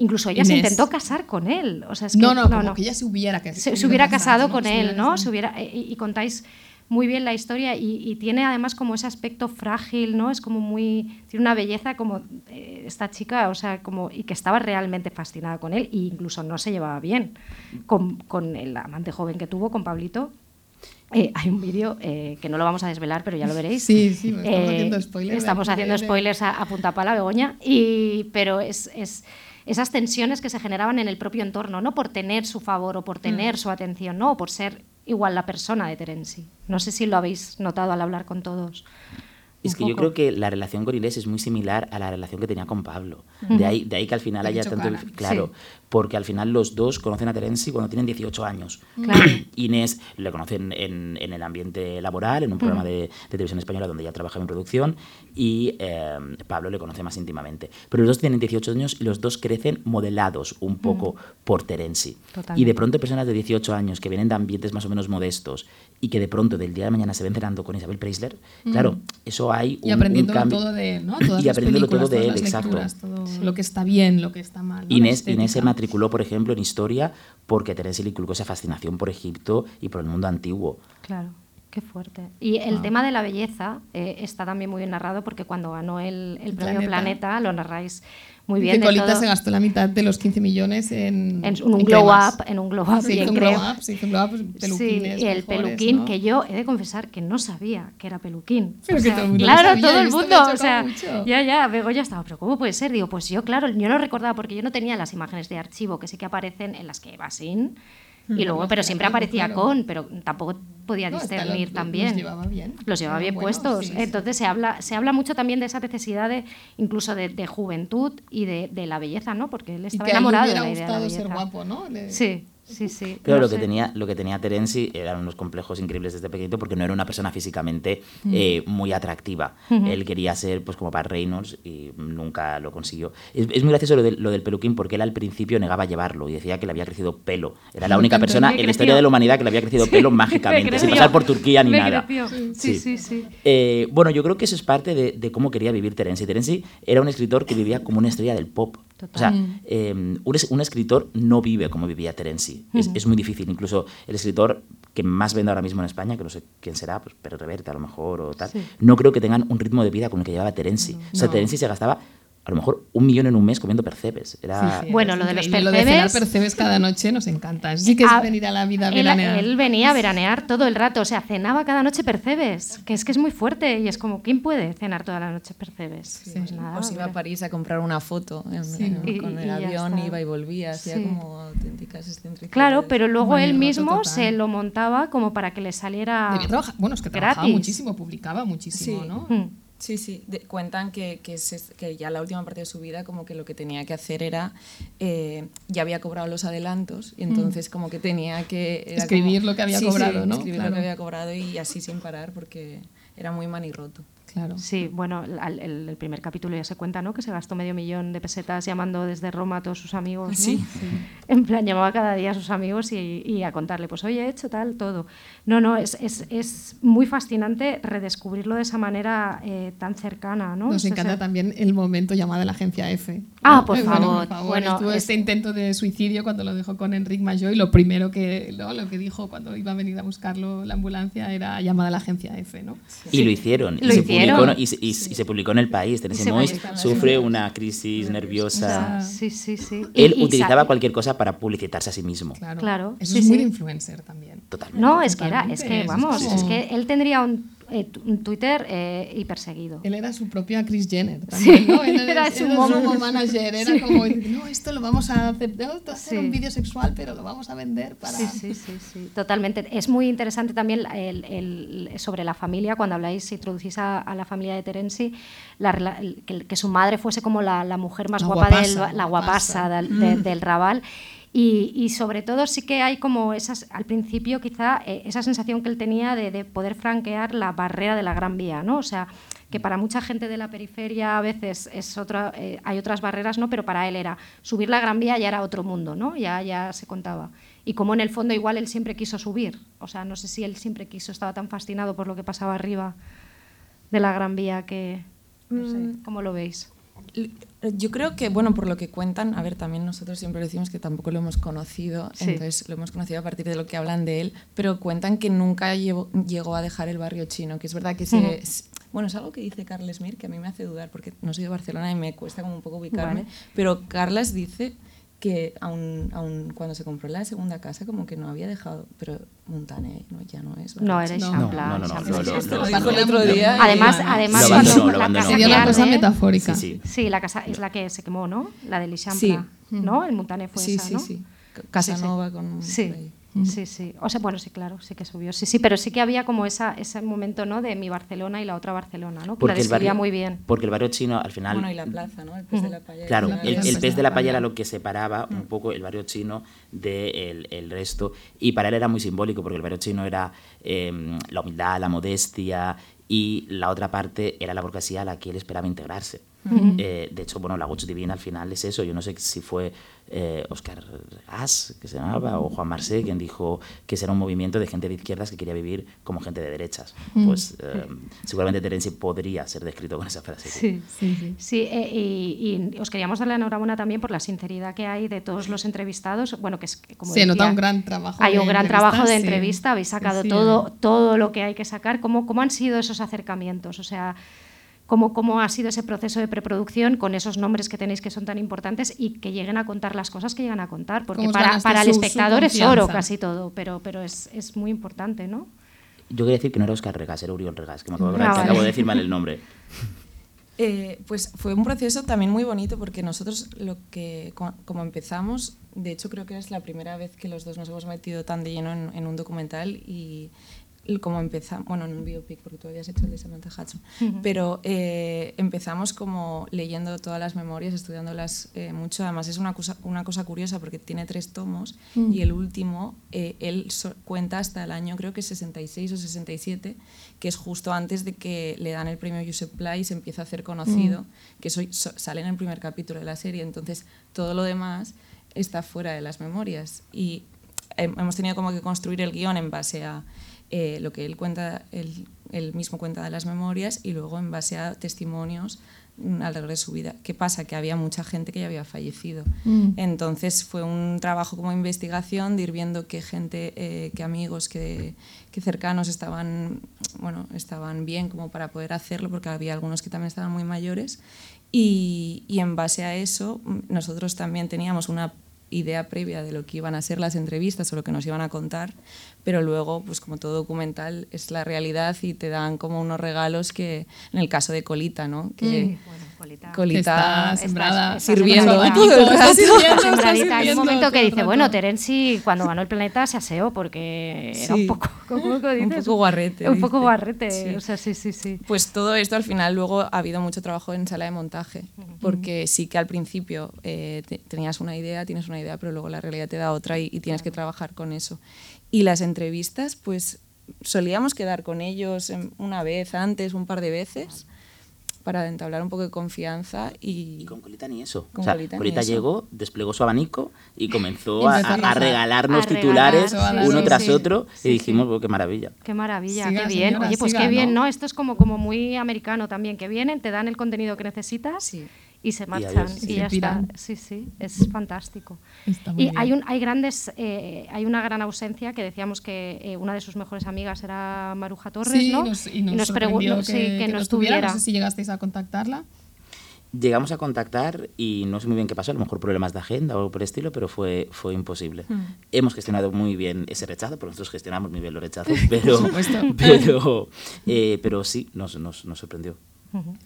Incluso ella se intentó casar con él. O sea, es que,
no, no, como que ella se hubiera,
se, se hubiera casado con él, ¿no? Se hubiera, y, contáis muy bien la historia y, tiene además como ese aspecto frágil, ¿no? Es como muy tiene una belleza como eh, esta chica, o sea, como y que estaba realmente fascinada con él e incluso no se llevaba bien con, con el amante joven que tuvo con Pablito. Eh, hay un vídeo eh, que no lo vamos a desvelar, pero ya lo veréis.
Sí, sí, estamos haciendo spoilers.
Estamos haciendo spoilers a, a punta pala, Begoña, y, pero es, es esas tensiones que se generaban en el propio entorno, no por tener su favor o por mm. tener su atención, no, por ser igual la persona de Terenzi. No sé si lo habéis notado al hablar con todos.
Es que yo creo que la relación con Inés es muy similar a la relación que tenía con Pablo. De, ahí, de ahí que al final haya tanto... claro, porque al final los dos conocen a Terenzi cuando tienen 18 años. Inés le conocen en, en, el ambiente laboral, en un programa de, de, televisión española donde ella trabaja en producción, y eh, Pablo le conoce más íntimamente. Pero los dos tienen 18 años y los dos crecen modelados un poco por Terenzi. Y de pronto personas de 18 años que vienen de ambientes más o menos modestos y que de pronto del día de mañana se ven cenando con Isabel Preisler, claro, eso hay
un, y aprendiéndolo todo de él, ¿no? Todas
y aprendiéndolo todo de él, exacto.
todo lo que está bien, lo que está mal.
Inés, Inés se matriculó, por ejemplo, en historia porque Teresa le inculcó esa fascinación por Egipto y por el mundo antiguo.
Claro. Qué fuerte. Y el ah. tema de la belleza eh, está también muy bien narrado porque cuando ganó el, el premio Planeta. lo narráis muy bien.
Que Colita se gastó la mitad de los 15 millones en,
en un glow up, en un glow up.
Sí, un glow up, sí, un glow up, peluquines.
Sí, y el peluquín que yo he de confesar que no sabía que era peluquín.
Pero
o
sea, todo el mundo
claro,
sabía,
todo el mundo. O sea, ya, ya, Begoña estaba, pero ¿cómo puede ser? Digo, pues yo, claro, yo no recordaba porque yo no tenía las imágenes de archivo que sí que aparecen en las que va sin y luego, pero siempre aparecía con, pero tampoco podía discernir también. Los
llevaba bien.
Los llevaba bien puestos. Entonces se habla, se habla mucho también de esa necesidad de incluso de, de juventud y de, de, la belleza, ¿no? Porque él estaba enamorado de la idea de la belleza.
ser guapo, ¿no?
Sí. Sí, sí.
Pero lo, que tenía, lo que tenía Terenzi eran unos complejos increíbles desde pequeñito porque no era una persona físicamente mm. eh, muy atractiva. Él quería ser pues como para Reynolds y nunca lo consiguió. Es, es muy gracioso lo, de, lo, del peluquín porque él al principio negaba llevarlo y decía que le había crecido pelo. Era la única persona en la historia de la humanidad que le había crecido pelo mágicamente, sin pasar por Turquía ni nada.
Sí, sí, sí.
Eh, bueno, yo creo que eso es parte de, de cómo quería vivir Terenzi. Terenzi era un escritor que vivía como una estrella del pop. O sea, eh, un, un, escritor no vive como vivía Terenzi. Es, es, muy difícil. Incluso el escritor que más vende ahora mismo en España, que no sé quién será, pues Pérez Reverte a lo mejor o tal, sí. no creo que tengan un ritmo de vida con el que llevaba Terenzi. No. O sea, Terenzi se gastaba a lo mejor un millón en un mes comiendo percebes. Era...
Sí, sí, bueno, lo de los percebes...
Lo de cenar percebes cada noche nos encanta. Sí que es a, venir a la vida a veranear.
Él, él, venía a veranear todo el rato, o sea, cenaba cada noche percebes, que es que es muy fuerte y es como, ¿quién puede cenar toda la noche percebes?
Sí. Pues nada, o se iba a París a comprar una foto en, en, y, con el y avión, iba y volvía, hacía como auténticas excentricidades.
Claro, pero luego él mismo se lo montaba como para que le saliera
Debía trabajar, bueno, es que trabajaba
gratis.
muchísimo, publicaba muchísimo, ¿no?
Sí, sí, de- cuentan que, que, se- que ya la última parte de su vida como que lo que tenía que hacer era, eh, ya había cobrado los adelantos y entonces como que tenía que...
Escribir
como-
lo que había
Sí, sí,
cobrado, ¿no?
Escribir lo que había cobrado y así sin parar porque era muy manirroto.
Claro.
Sí, bueno, al- el, el primer capítulo ya se cuenta, ¿no? Que se gastó medio millón de pesetas llamando desde Roma a todos sus amigos, ¿no?
Sí.
En plan, llamaba cada día a sus amigos y, y a contarle, pues, oye, he hecho tal, todo. No, no, es, es, es muy fascinante redescubrirlo de esa manera eh, tan cercana, ¿no?
Nos
O sea,
encanta también el momento llamada a la agencia F.
Ah, por
bueno,
favor.
por favor.
Bueno,
Estuvo
es-
este intento de suicidio cuando lo dejó con Enrique Mayoy. Lo primero que, ¿no? lo que dijo cuando iba a venir a buscarlo la ambulancia era llamada a la agencia F. ¿no?
Y lo hicieron. Y
Lo
se
hicieron.
Publicó, y, se- y- y se publicó en el país. Tennessee
se
Mois
publicó.
sufre una crisis
o sea,
nerviosa.
sí, sí, sí.
Él
y
utilizaba cualquier cosa para publicitarse a sí mismo.
Claro.
Claro,
Eso
sí,
es muy influencer también.
Totalmente.
No, es que era, es que vamos,
es
que él tendría un, eh, Twitter eh, hiperseguido.
Él era su propia Chris Jenner también, ¿no? Él
era su
era su manager. Era
Sí.
como, no, esto lo vamos a hacer, no, esto va a ser
Sí.
un vídeo sexual, pero lo vamos a vender para...
Sí, sí, sí, sí, totalmente. Es muy interesante también el- el- sobre la familia, cuando habláis, introducís a, a la familia de Terenzi, la rela- el- que, que su madre fuese como la, la mujer más
La
guapa,
guapasa,
del, la
guapasa.
guapasa del, de- del Raval. Y, y sobre todo sí que hay como esas, al principio quizá eh, esa sensación que él tenía de, de poder franquear la barrera de la Gran Vía, ¿no? O sea, que para mucha gente de la periferia a veces es otra, eh, hay otras barreras, ¿no? Pero para él era subir la Gran Vía ya era otro mundo, ¿no? Ya, ya se contaba. Y como en el fondo igual él siempre quiso subir, o sea, no sé si él siempre quiso, estaba tan fascinado por lo que pasaba arriba de la Gran Vía que, no sé,
Mm.
¿cómo lo veis?
Yo creo que, bueno, por lo que cuentan, a ver, también nosotros siempre decimos que tampoco lo hemos conocido,
Sí.
entonces lo hemos conocido a partir de lo que hablan de él, pero cuentan que nunca llevo- llegó a dejar el barrio chino, que es verdad que se... Es- Bueno, es algo que dice Carles Mir que a mí me hace dudar porque no soy de Barcelona y me cuesta como un poco ubicarme,
Vale.
pero Carles dice que aun, aun cuando se compró la segunda casa como que no había dejado, pero Montaner no, ya no es.
No, era.
No.
Champla.
No, no, no,
Champla.
lo-
dijo el otro día.
Además, además cuando la casa
Sería una cosa metafórica.
Sí, sí.
Sí, la casa es la que se quemó, ¿no? La del Ixampla,
Sí.
¿no? El Montaner fue
sí,
esa,
sí,
¿no?
sí. Casanova con...
Sí. Sí, sí. O sea, bueno, sí, claro, sí que subió. Sí, sí, pero sí que había como esa, ese momento, ¿no? De mi Barcelona y la otra Barcelona, ¿no? Que la
Porque barrio,
muy bien.
porque el barrio chino al final
Bueno, y la plaza, ¿no? El pez de la playa.
Claro,
La
el,
de
pez de
la
la playa era lo que separaba un poco el barrio chino del el resto. Y para él era muy simbólico, porque el barrio chino era eh, la humildad, la modestia, y la otra parte era la burguesía a la que él esperaba integrarse. Eh, de hecho, bueno, la Gauche Divina al final es eso. Yo no sé si fue eh, Oscar As, que se llamaba, o Juan Marsé, quien dijo que ese era un movimiento de gente de izquierdas que quería vivir como gente de derechas. Pues eh, seguramente Terence podría ser descrito con esa frase.
Sí,
Sí, sí.
Sí, eh, y, y os queríamos dar la enhorabuena también por la sinceridad que hay de todos los entrevistados. Bueno, que es que, como
Se nota un gran trabajo
Hay un gran trabajo de
sí.
entrevista, habéis sacado
sí.
todo, todo lo que hay que sacar. ¿Cómo, ¿Cómo han sido esos acercamientos? O sea, ¿cómo, ¿cómo ha sido ese proceso de preproducción con esos nombres que tenéis que son tan importantes y que lleguen a contar las cosas que llegan a contar? Porque
¿Cómo os
para, para el
su- su
espectador es oro casi todo, pero, pero es, es muy importante, ¿no?
Yo quería decir que no era Oscar Regas, era Uriol Regas, que me acabo de,
Ah,
acordar, que
vale.
acabo de decir mal el nombre.
Eh, pues fue un proceso también muy bonito porque nosotros lo que co- como empezamos, de hecho creo que es la primera vez que los dos nos hemos metido tan de lleno en, en un documental y como empezamos, bueno, en un biopic porque tú habías hecho el de Samantha Hudson, pero eh, empezamos como leyendo todas las memorias, estudiándolas eh, mucho. Además es una cosa, una cosa curiosa porque tiene tres tomos y el último eh, él so- cuenta hasta el año creo que 66 o 67, que es justo antes de que le dan el premio Josep Pla y se empieza a hacer conocido, que eso so- sale en el primer capítulo de la serie. Entonces todo lo demás está fuera de las memorias y hem- hemos tenido como que construir el guion en base a eh, lo que él cuenta, él, él mismo cuenta de las memorias y luego en base a testimonios mm, alrededor de su vida. ¿Qué pasa? Que había mucha gente que ya había fallecido. Entonces fue un trabajo como investigación de ir viendo qué gente, eh, qué amigos, qué, qué cercanos estaban, bueno, estaban bien como para poder hacerlo, porque había algunos que también estaban muy mayores. Y, y en base a eso, mm, nosotros también teníamos una idea previa de lo que iban a ser las entrevistas o lo que nos iban a contar, pero luego, pues como todo documental, es la realidad y te dan como unos regalos que, en el caso de Colita, ¿no? Que,
Colita.
Colita
Está sembrada.
sirviendo
Está
todo el
está
rato.
sirviendo,
Sembradita. Hay un momento
todo
que dice, bueno, Terenzi cuando ganó el planeta se aseó porque era
Sí.
un poco, ¿cómo lo
Un
dices?
poco guarrete,
Un poco
dice.
guarrete,
Sí.
o sea, sí, sí, sí.
Pues todo esto al final luego ha habido mucho trabajo en sala de montaje, porque sí que al principio eh, te- tenías una idea, tienes una idea, pero luego la realidad te da otra y, y tienes que trabajar con eso. Y las entrevistas, pues solíamos quedar con ellos una vez antes, un par de veces, para entablar un poco de confianza y...
Y con Colita ni eso.
Con
o sea,
Colita
Colita,
ni eso.
llegó, desplegó su abanico y comenzó a, regalarnos
A
titulares
regalar,
uno
sí,
tras
sí.
otro
Sí,
y dijimos, "Oh, qué maravilla.
Qué maravilla,
Siga,
qué bien.
señora,
Oye, pues
siga,
qué bien,
¿no?
¿no? Esto es como, como muy americano también, que vienen, te dan el contenido que necesitas
Sí.
Y se marchan y,
Y se
ya está. Sí, sí, es fantástico.
Está muy
Y
bien.
hay, un, hay grandes, eh, hay una gran ausencia que decíamos que eh, una de sus mejores amigas era Maruja Torres,
Sí,
¿no?
nos, y nos,
pregu-
sorprendió
no,
que,
sí, que
que
no
no
estuviera.
estuviera. No sé si llegasteis a contactarla.
Llegamos a contactar y no sé muy bien qué pasó, a lo mejor problemas de agenda o por el estilo, pero fue, fue imposible. Hemos gestionado muy bien ese rechazo, porque nosotros gestionamos muy bien los rechazos, pero,
supuesto.
pero, eh, pero sí, nos, nos, nos sorprendió.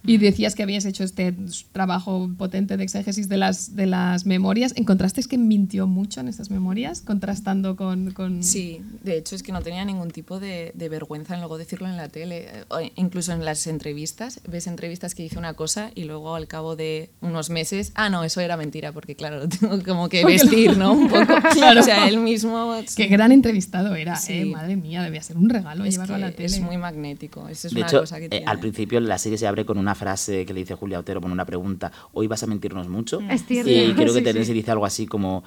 Y decías que habías hecho este trabajo potente de exégesis de las, de las memorias. ¿Encontrasteis que mintió mucho en estas memorias, contrastando con...? con...
Sí, de hecho es que no tenía ningún tipo de, de vergüenza en luego decirlo en la tele, eh, o incluso en las entrevistas. Ves entrevistas que dice una cosa y luego al cabo de unos meses, ah, no, eso era mentira, porque claro, lo tengo como que
Porque lo-
vestir, ¿no? Un poco.
Claro.
O sea, él mismo...
Qué gran entrevistado era,
Sí.
¿eh? Madre mía, debía ser un regalo
es,
llevarlo a la tele.
es muy magnético. Eso es
de
una
hecho,
cosa que
eh,
tiene.
al principio la serie se abre con una frase que le dice Julia Otero, con una pregunta, ¿hoy vas a mentirnos mucho?
Es cierto.
Y creo que
Sí,
Terence
sí.
dice algo así como,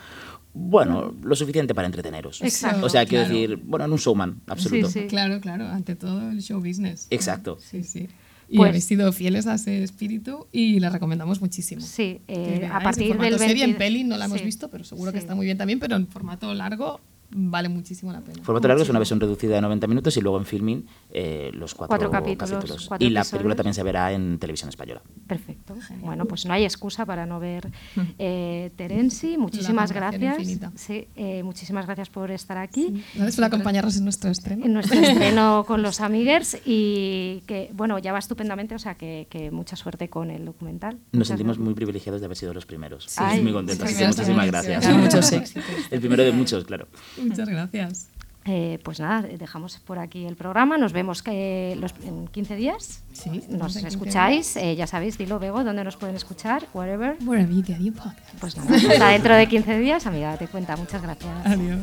bueno, lo suficiente para entreteneros.
Exacto.
O sea, quiero
Claro.
decir, bueno, en un showman, absoluto.
Sí, sí.
Claro, claro, ante todo el show business.
Exacto.
Sí, sí. Y
Pues-
habéis sido fieles a ese espíritu y la recomendamos muchísimo.
Sí, eh,
veáis,
a
en
partir
formato
del 20...
serie, en peli no la hemos
sí.
visto, pero seguro que está muy bien también, pero en formato largo vale muchísimo la pena.
Formato largo es una versión reducida de 90 minutos y luego en filming eh, los cuatro,
Cuatro capítulos, cuatro
y la
episodios.
película también se verá en televisión española.
Perfecto. Bueno, pues no hay excusa para no ver eh, Terenzi. Muchísimas gracias.
infinita.
Sí, eh, muchísimas gracias por estar aquí.
Gracias por acompañarnos en nuestro estreno.
En nuestro estreno con los Amigers y que, bueno, ya va estupendamente, o sea que, que mucha suerte con el documental.
Nos
Muchas
sentimos
gracias.
muy privilegiados de haber sido los primeros.
Ay,
Estoy muy contentos.
muchas
así que
gracias.
muchísimas gracias.
tengan muchos éxitos.
El primero de muchos, claro.
Muchas gracias.
Eh, pues nada, dejamos por aquí el programa. Nos vemos que los, en 15 días.
Sí,
Nos
en 15
escucháis, eh, ya sabéis, dilo, Bego, dónde nos pueden escuchar, wherever.
Wherever you get your podcast.
Pues nada, hasta dentro de 15 días, amiga, date cuenta. Muchas gracias.
Adiós.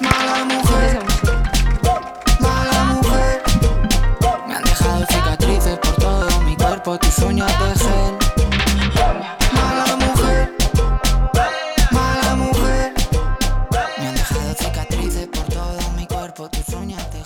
Mala mujer, mala mujer. Me han dejado cicatrices por todo mi cuerpo, tus uñas de gel.